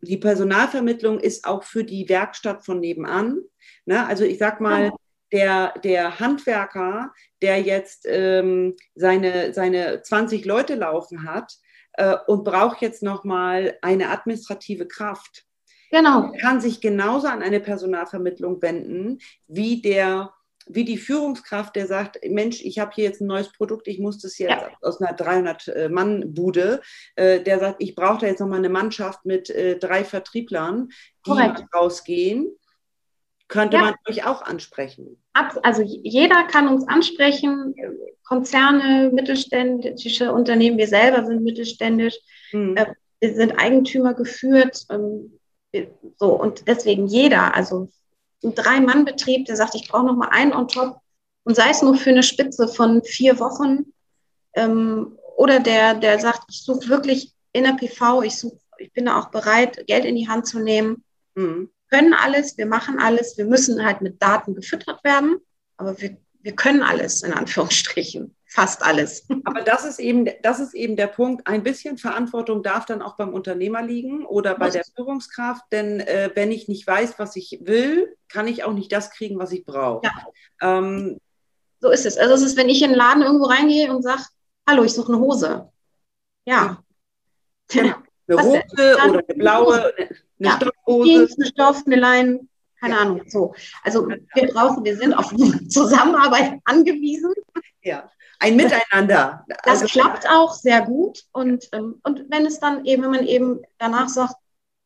S1: die Personalvermittlung ist auch für die Werkstatt von nebenan. Ne? Also ich sag mal, der, der Handwerker, der jetzt ähm, seine, seine 20 Leute laufen hat äh, und braucht jetzt nochmal eine administrative Kraft. Genau. Kann sich genauso an eine Personalvermittlung wenden, wie der wie die Führungskraft, der sagt, Mensch, ich habe hier jetzt ein neues Produkt, ich muss das jetzt ja. aus einer 300-Mann-Bude, äh, der sagt, ich brauche da jetzt nochmal eine Mannschaft mit äh, drei Vertrieblern, die Korrekt. rausgehen, könnte ja. man euch auch ansprechen.
S2: Also jeder kann uns ansprechen, Konzerne, mittelständische Unternehmen, wir selber sind mittelständisch, mhm. wir sind Eigentümer geführt, ähm, so und deswegen jeder, also ein Drei-Mann-Betrieb, der sagt, ich brauche noch mal einen on top und sei es nur für eine Spitze von vier Wochen ähm, oder der, der sagt, ich suche wirklich in der PV, ich, such, ich bin da auch bereit, Geld in die Hand zu nehmen. Mhm. Können alles, wir machen alles, wir müssen halt mit Daten gefüttert werden, aber wir, wir können alles, in Anführungsstrichen fast alles.
S1: Aber das ist eben, das ist eben der Punkt. Ein bisschen Verantwortung darf dann auch beim Unternehmer liegen oder bei der Führungskraft, denn äh, wenn ich nicht weiß, was ich will, kann ich auch nicht das kriegen, was ich brauche. Ja. Ähm,
S2: so ist es. Also es ist, wenn ich in den Laden irgendwo reingehe und sage, hallo, ich suche eine Hose. Ja.
S1: Genau. Eine rote oder eine blaue, eine
S2: ja. Stoffhose. Jeans, eine Stoff, eine Leinen, keine ja. Ahnung. So. Also wir brauchen, wir sind auf *laughs* Zusammenarbeit angewiesen.
S1: Ja ein Miteinander.
S2: Das also, klappt auch sehr gut. Und, ähm, und wenn es dann eben, wenn man eben danach sagt,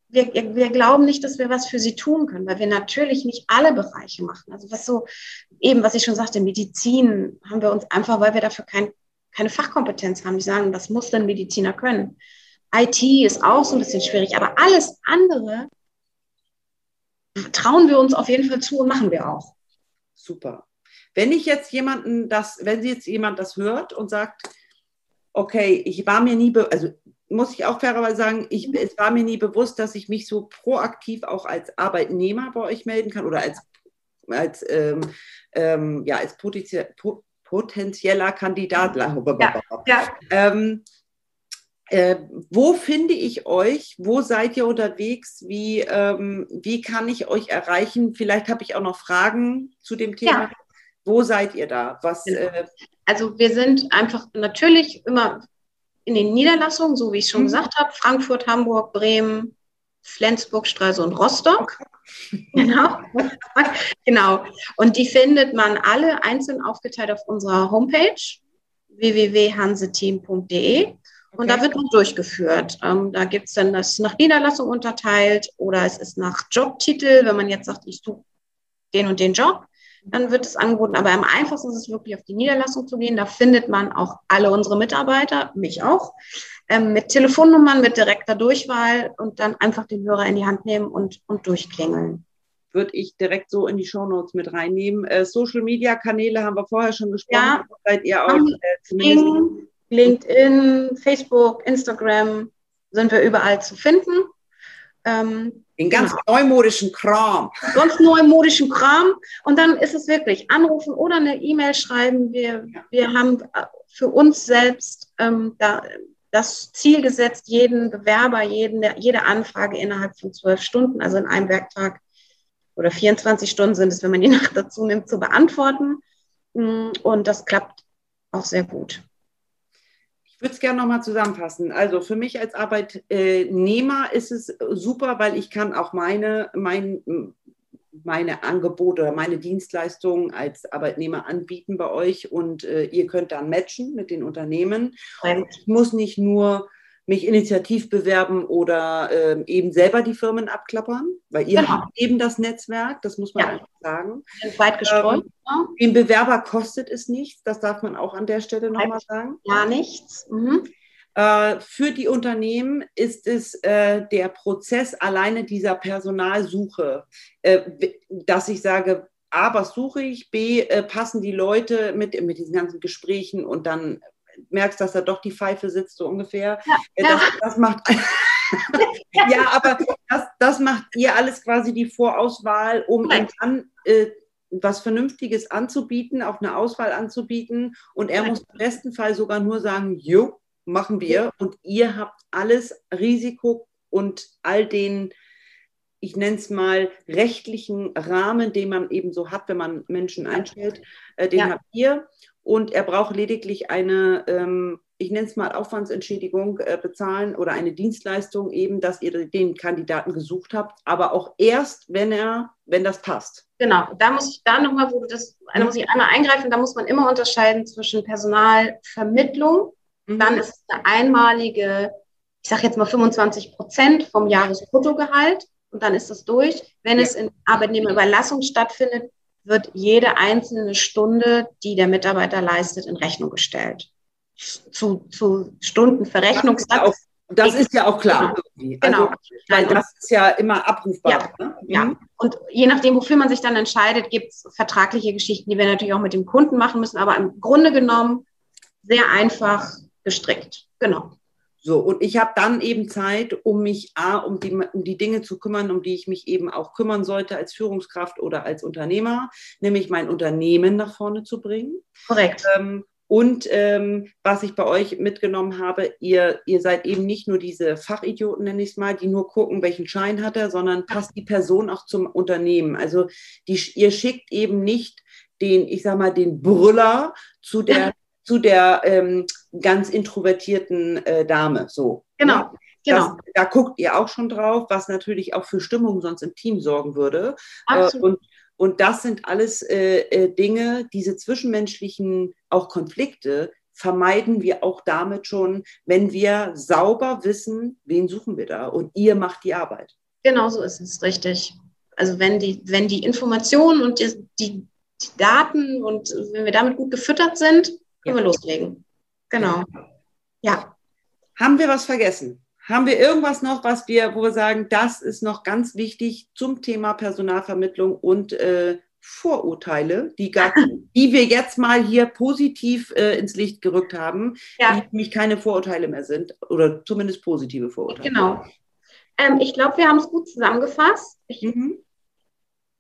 S2: wir, wir glauben nicht, dass wir was für sie tun können, weil wir natürlich nicht alle Bereiche machen. Also was so eben, was ich schon sagte, Medizin haben wir uns einfach, weil wir dafür kein, keine Fachkompetenz haben. Ich sagen, das muss dann Mediziner können. IT ist auch so ein bisschen schwierig, aber alles andere trauen wir uns auf jeden Fall zu und machen wir auch.
S1: Super. Wenn ich jetzt jemanden das, wenn jetzt jemand das hört und sagt, okay, ich war mir nie, also muss ich auch fairerweise sagen, ich, mhm. es war mir nie bewusst, dass ich mich so proaktiv auch als Arbeitnehmer bei euch melden kann oder als, als, ähm, ähm, ja, als potenzieller Kandidat. Ja, ja. Ähm, äh, wo finde ich euch? Wo seid ihr unterwegs? Wie, ähm, wie kann ich euch erreichen? Vielleicht habe ich auch noch Fragen zu dem Thema. Ja. Wo seid ihr da? Was,
S2: genau. äh, also wir sind einfach natürlich immer in den Niederlassungen, so wie ich schon mhm. gesagt habe, Frankfurt, Hamburg, Bremen, Flensburg, Stralsund und Rostock. *laughs* genau. *laughs* genau. Und die findet man alle einzeln aufgeteilt auf unserer Homepage www.hanseteam.de. Und okay. da wird man durchgeführt. Ähm, da gibt es dann das nach Niederlassung unterteilt oder es ist nach Jobtitel, wenn man jetzt sagt, ich suche den und den Job, dann wird es angeboten. Aber am einfachsten ist es wirklich auf die Niederlassung zu gehen. Da findet man auch alle unsere Mitarbeiter, mich auch, ähm, mit Telefonnummern, mit direkter Durchwahl und dann einfach den Hörer in die Hand nehmen und, und durchklingeln
S1: würde ich direkt so in die Shownotes mit reinnehmen. Äh, Social Media Kanäle haben wir vorher schon gesprochen. Ja, seid ihr auch äh,
S2: zumindest LinkedIn, Facebook, Instagram sind wir überall zu finden.
S1: Ähm, Den ganz genau. neumodischen Kram.
S2: Ganz neumodischen Kram. Und dann ist es wirklich anrufen oder eine E-Mail schreiben. Wir, ja. wir haben für uns selbst ähm, da, das Ziel gesetzt, jeden Bewerber, jeden, jede Anfrage innerhalb von zwölf Stunden, also in einem Werktag oder 24 Stunden sind es, wenn man die *laughs* Nacht dazu nimmt, zu beantworten. Mm, und das klappt auch sehr gut.
S1: Ich würde es gerne nochmal zusammenfassen. Also für mich als Arbeitnehmer ist es super, weil ich kann auch meine, mein, meine Angebote oder meine Dienstleistungen als Arbeitnehmer anbieten bei euch und äh, ihr könnt dann matchen mit den Unternehmen. Ich muss nicht nur mich initiativ bewerben oder äh, eben selber die Firmen abklappern, weil ihr genau. habt eben das Netzwerk, das muss man ja. einfach sagen.
S2: Weit gestreut.
S1: Ähm, dem Bewerber kostet es nichts, das darf man auch an der Stelle nochmal sagen.
S2: Gar nichts. Mhm.
S1: Äh, für die Unternehmen ist es äh, der Prozess alleine dieser Personalsuche, äh, dass ich sage, A, was suche ich? B, äh, passen die Leute mit, mit diesen ganzen Gesprächen und dann merkst, dass da doch die Pfeife sitzt, so ungefähr. Ja, das, das macht. *laughs* ja, aber das, das macht ihr alles quasi die Vorauswahl, um dann äh, was Vernünftiges anzubieten, auch eine Auswahl anzubieten. Und er muss im besten Fall sogar nur sagen, jo, machen wir. Und ihr habt alles Risiko und all den, ich nenne es mal, rechtlichen Rahmen, den man eben so hat, wenn man Menschen einstellt, äh, den ja. habt ihr und er braucht lediglich eine, ähm, ich nenne es mal Aufwandsentschädigung äh, bezahlen oder eine Dienstleistung eben, dass ihr den Kandidaten gesucht habt, aber auch erst, wenn er, wenn das passt.
S2: Genau, da muss ich da nochmal, wo das, da muss ich einmal eingreifen, da muss man immer unterscheiden zwischen Personalvermittlung, mhm. dann ist es eine einmalige, ich sage jetzt mal 25 Prozent vom Jahresbruttogehalt und dann ist das durch. Wenn ja. es in Arbeitnehmerüberlassung stattfindet, wird jede einzelne Stunde, die der Mitarbeiter leistet, in Rechnung gestellt. Zu, zu Stundenverrechnungssatz.
S1: Das ist ja auch klar.
S2: Genau. Also,
S1: weil das ist ja immer abrufbar.
S2: Ja, ne? ja. Mhm. Und je nachdem, wofür man sich dann entscheidet, gibt es vertragliche Geschichten, die wir natürlich auch mit dem Kunden machen müssen, aber im Grunde genommen sehr einfach gestrickt. Genau.
S1: So, und ich habe dann eben Zeit, um mich A, um die, um die Dinge zu kümmern, um die ich mich eben auch kümmern sollte als Führungskraft oder als Unternehmer, nämlich mein Unternehmen nach vorne zu bringen.
S2: Korrekt.
S1: Ähm, und ähm, was ich bei euch mitgenommen habe, ihr, ihr seid eben nicht nur diese Fachidioten, nenne ich es mal, die nur gucken, welchen Schein hat er, sondern passt die Person auch zum Unternehmen. Also die, ihr schickt eben nicht den, ich sag mal, den Brüller zu der *laughs* zu der ähm, ganz introvertierten äh, Dame. So.
S2: Genau. Ja?
S1: Genau. Das, da guckt ihr auch schon drauf, was natürlich auch für Stimmung sonst im Team sorgen würde. Absolut. Äh, und, und das sind alles äh, äh, Dinge, diese zwischenmenschlichen auch Konflikte vermeiden wir auch damit schon, wenn wir sauber wissen, wen suchen wir da und ihr macht die Arbeit.
S2: Genau so ist es, richtig. Also wenn die, wenn die Informationen und die, die Daten und wenn wir damit gut gefüttert sind, können ja. wir loslegen. Genau. Ja.
S1: Haben wir was vergessen? Haben wir irgendwas noch, was wir, wo wir sagen, das ist noch ganz wichtig zum Thema Personalvermittlung und äh, Vorurteile, die, gar, *laughs* die wir jetzt mal hier positiv äh, ins Licht gerückt haben, ja. die nämlich keine Vorurteile mehr sind oder zumindest positive Vorurteile.
S2: Genau. Ähm, ich glaube, wir haben es gut zusammengefasst. Ich, mhm.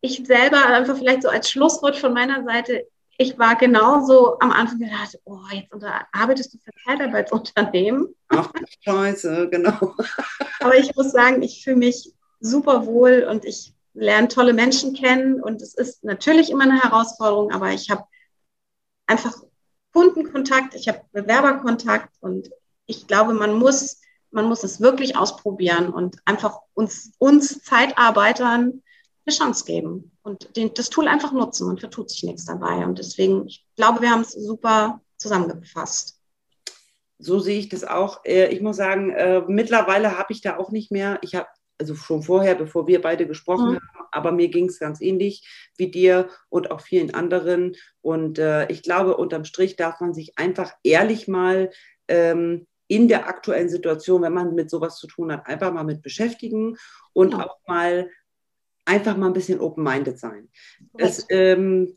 S2: ich selber einfach vielleicht so als Schlusswort von meiner Seite, ich war genauso am Anfang gedacht, oh, jetzt arbeitest du für Zeitarbeitsunternehmen.
S1: Ach, scheiße, genau. *laughs*
S2: Aber ich muss sagen, ich fühle mich super wohl und ich lerne tolle Menschen kennen und es ist natürlich immer eine Herausforderung, aber ich habe einfach Kundenkontakt, ich habe Bewerberkontakt und ich glaube, man muss, man muss es wirklich ausprobieren und einfach uns, uns Zeitarbeitern eine Chance geben und den, das Tool einfach nutzen und vertut sich nichts dabei. Und deswegen, ich glaube, wir haben es super zusammengefasst.
S1: So sehe ich das auch. Äh, ich muss sagen, äh, mittlerweile habe ich da auch nicht mehr, ich habe also schon vorher, bevor wir beide gesprochen mhm. haben, aber mir ging es ganz ähnlich wie dir und auch vielen anderen. Und äh, ich glaube, unterm Strich darf man sich einfach ehrlich mal ähm, in der aktuellen Situation, wenn man mit sowas zu tun hat, einfach mal mit beschäftigen und ja. auch mal einfach mal ein bisschen open-minded sein. Es, ähm,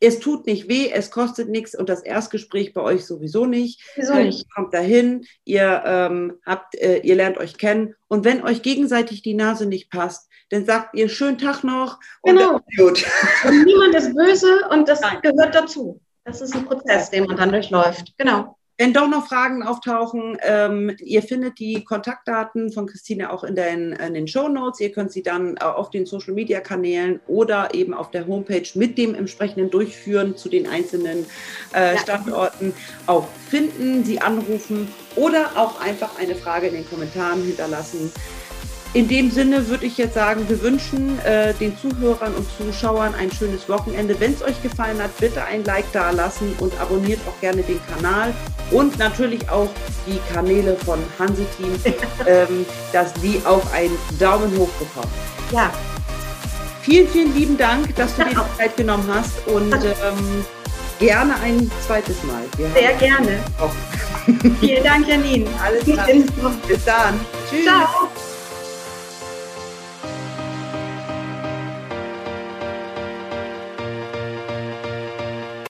S1: es tut nicht weh, es kostet nichts und das Erstgespräch bei euch sowieso nicht.
S2: Wieso nicht?
S1: Kommt dahin, ihr ähm, habt, äh, ihr lernt euch kennen und wenn euch gegenseitig die Nase nicht passt, dann sagt ihr schönen Tag noch
S2: und genau. gut. Und niemand ist böse und das Nein. gehört dazu. Das ist ein Prozess, den man dann durchläuft. Genau.
S1: Wenn doch noch Fragen auftauchen, ähm, ihr findet die Kontaktdaten von Christine auch in den, in den Show Notes. Ihr könnt sie dann äh, auf den Social Media Kanälen oder eben auf der Homepage mit dem entsprechenden Durchführen zu den einzelnen äh. Standorten auch finden, sie anrufen oder auch einfach eine Frage in den Kommentaren hinterlassen. In dem Sinne würde ich jetzt sagen, wir wünschen äh, den Zuhörern und Zuschauern ein schönes Wochenende. Wenn es euch gefallen hat, bitte ein Like da lassen und abonniert auch gerne den Kanal und natürlich auch die Kanäle von Hansi Team, *laughs* ähm, dass die auch einen Daumen hoch bekommen.
S2: Ja.
S1: Vielen, vielen lieben Dank, dass du dir die Zeit genommen hast und ähm, gerne ein zweites Mal.
S2: Wir Sehr gerne. Vielen Dank, Janine.
S1: Alles klar. Bis dann. Tschüss. Ciao.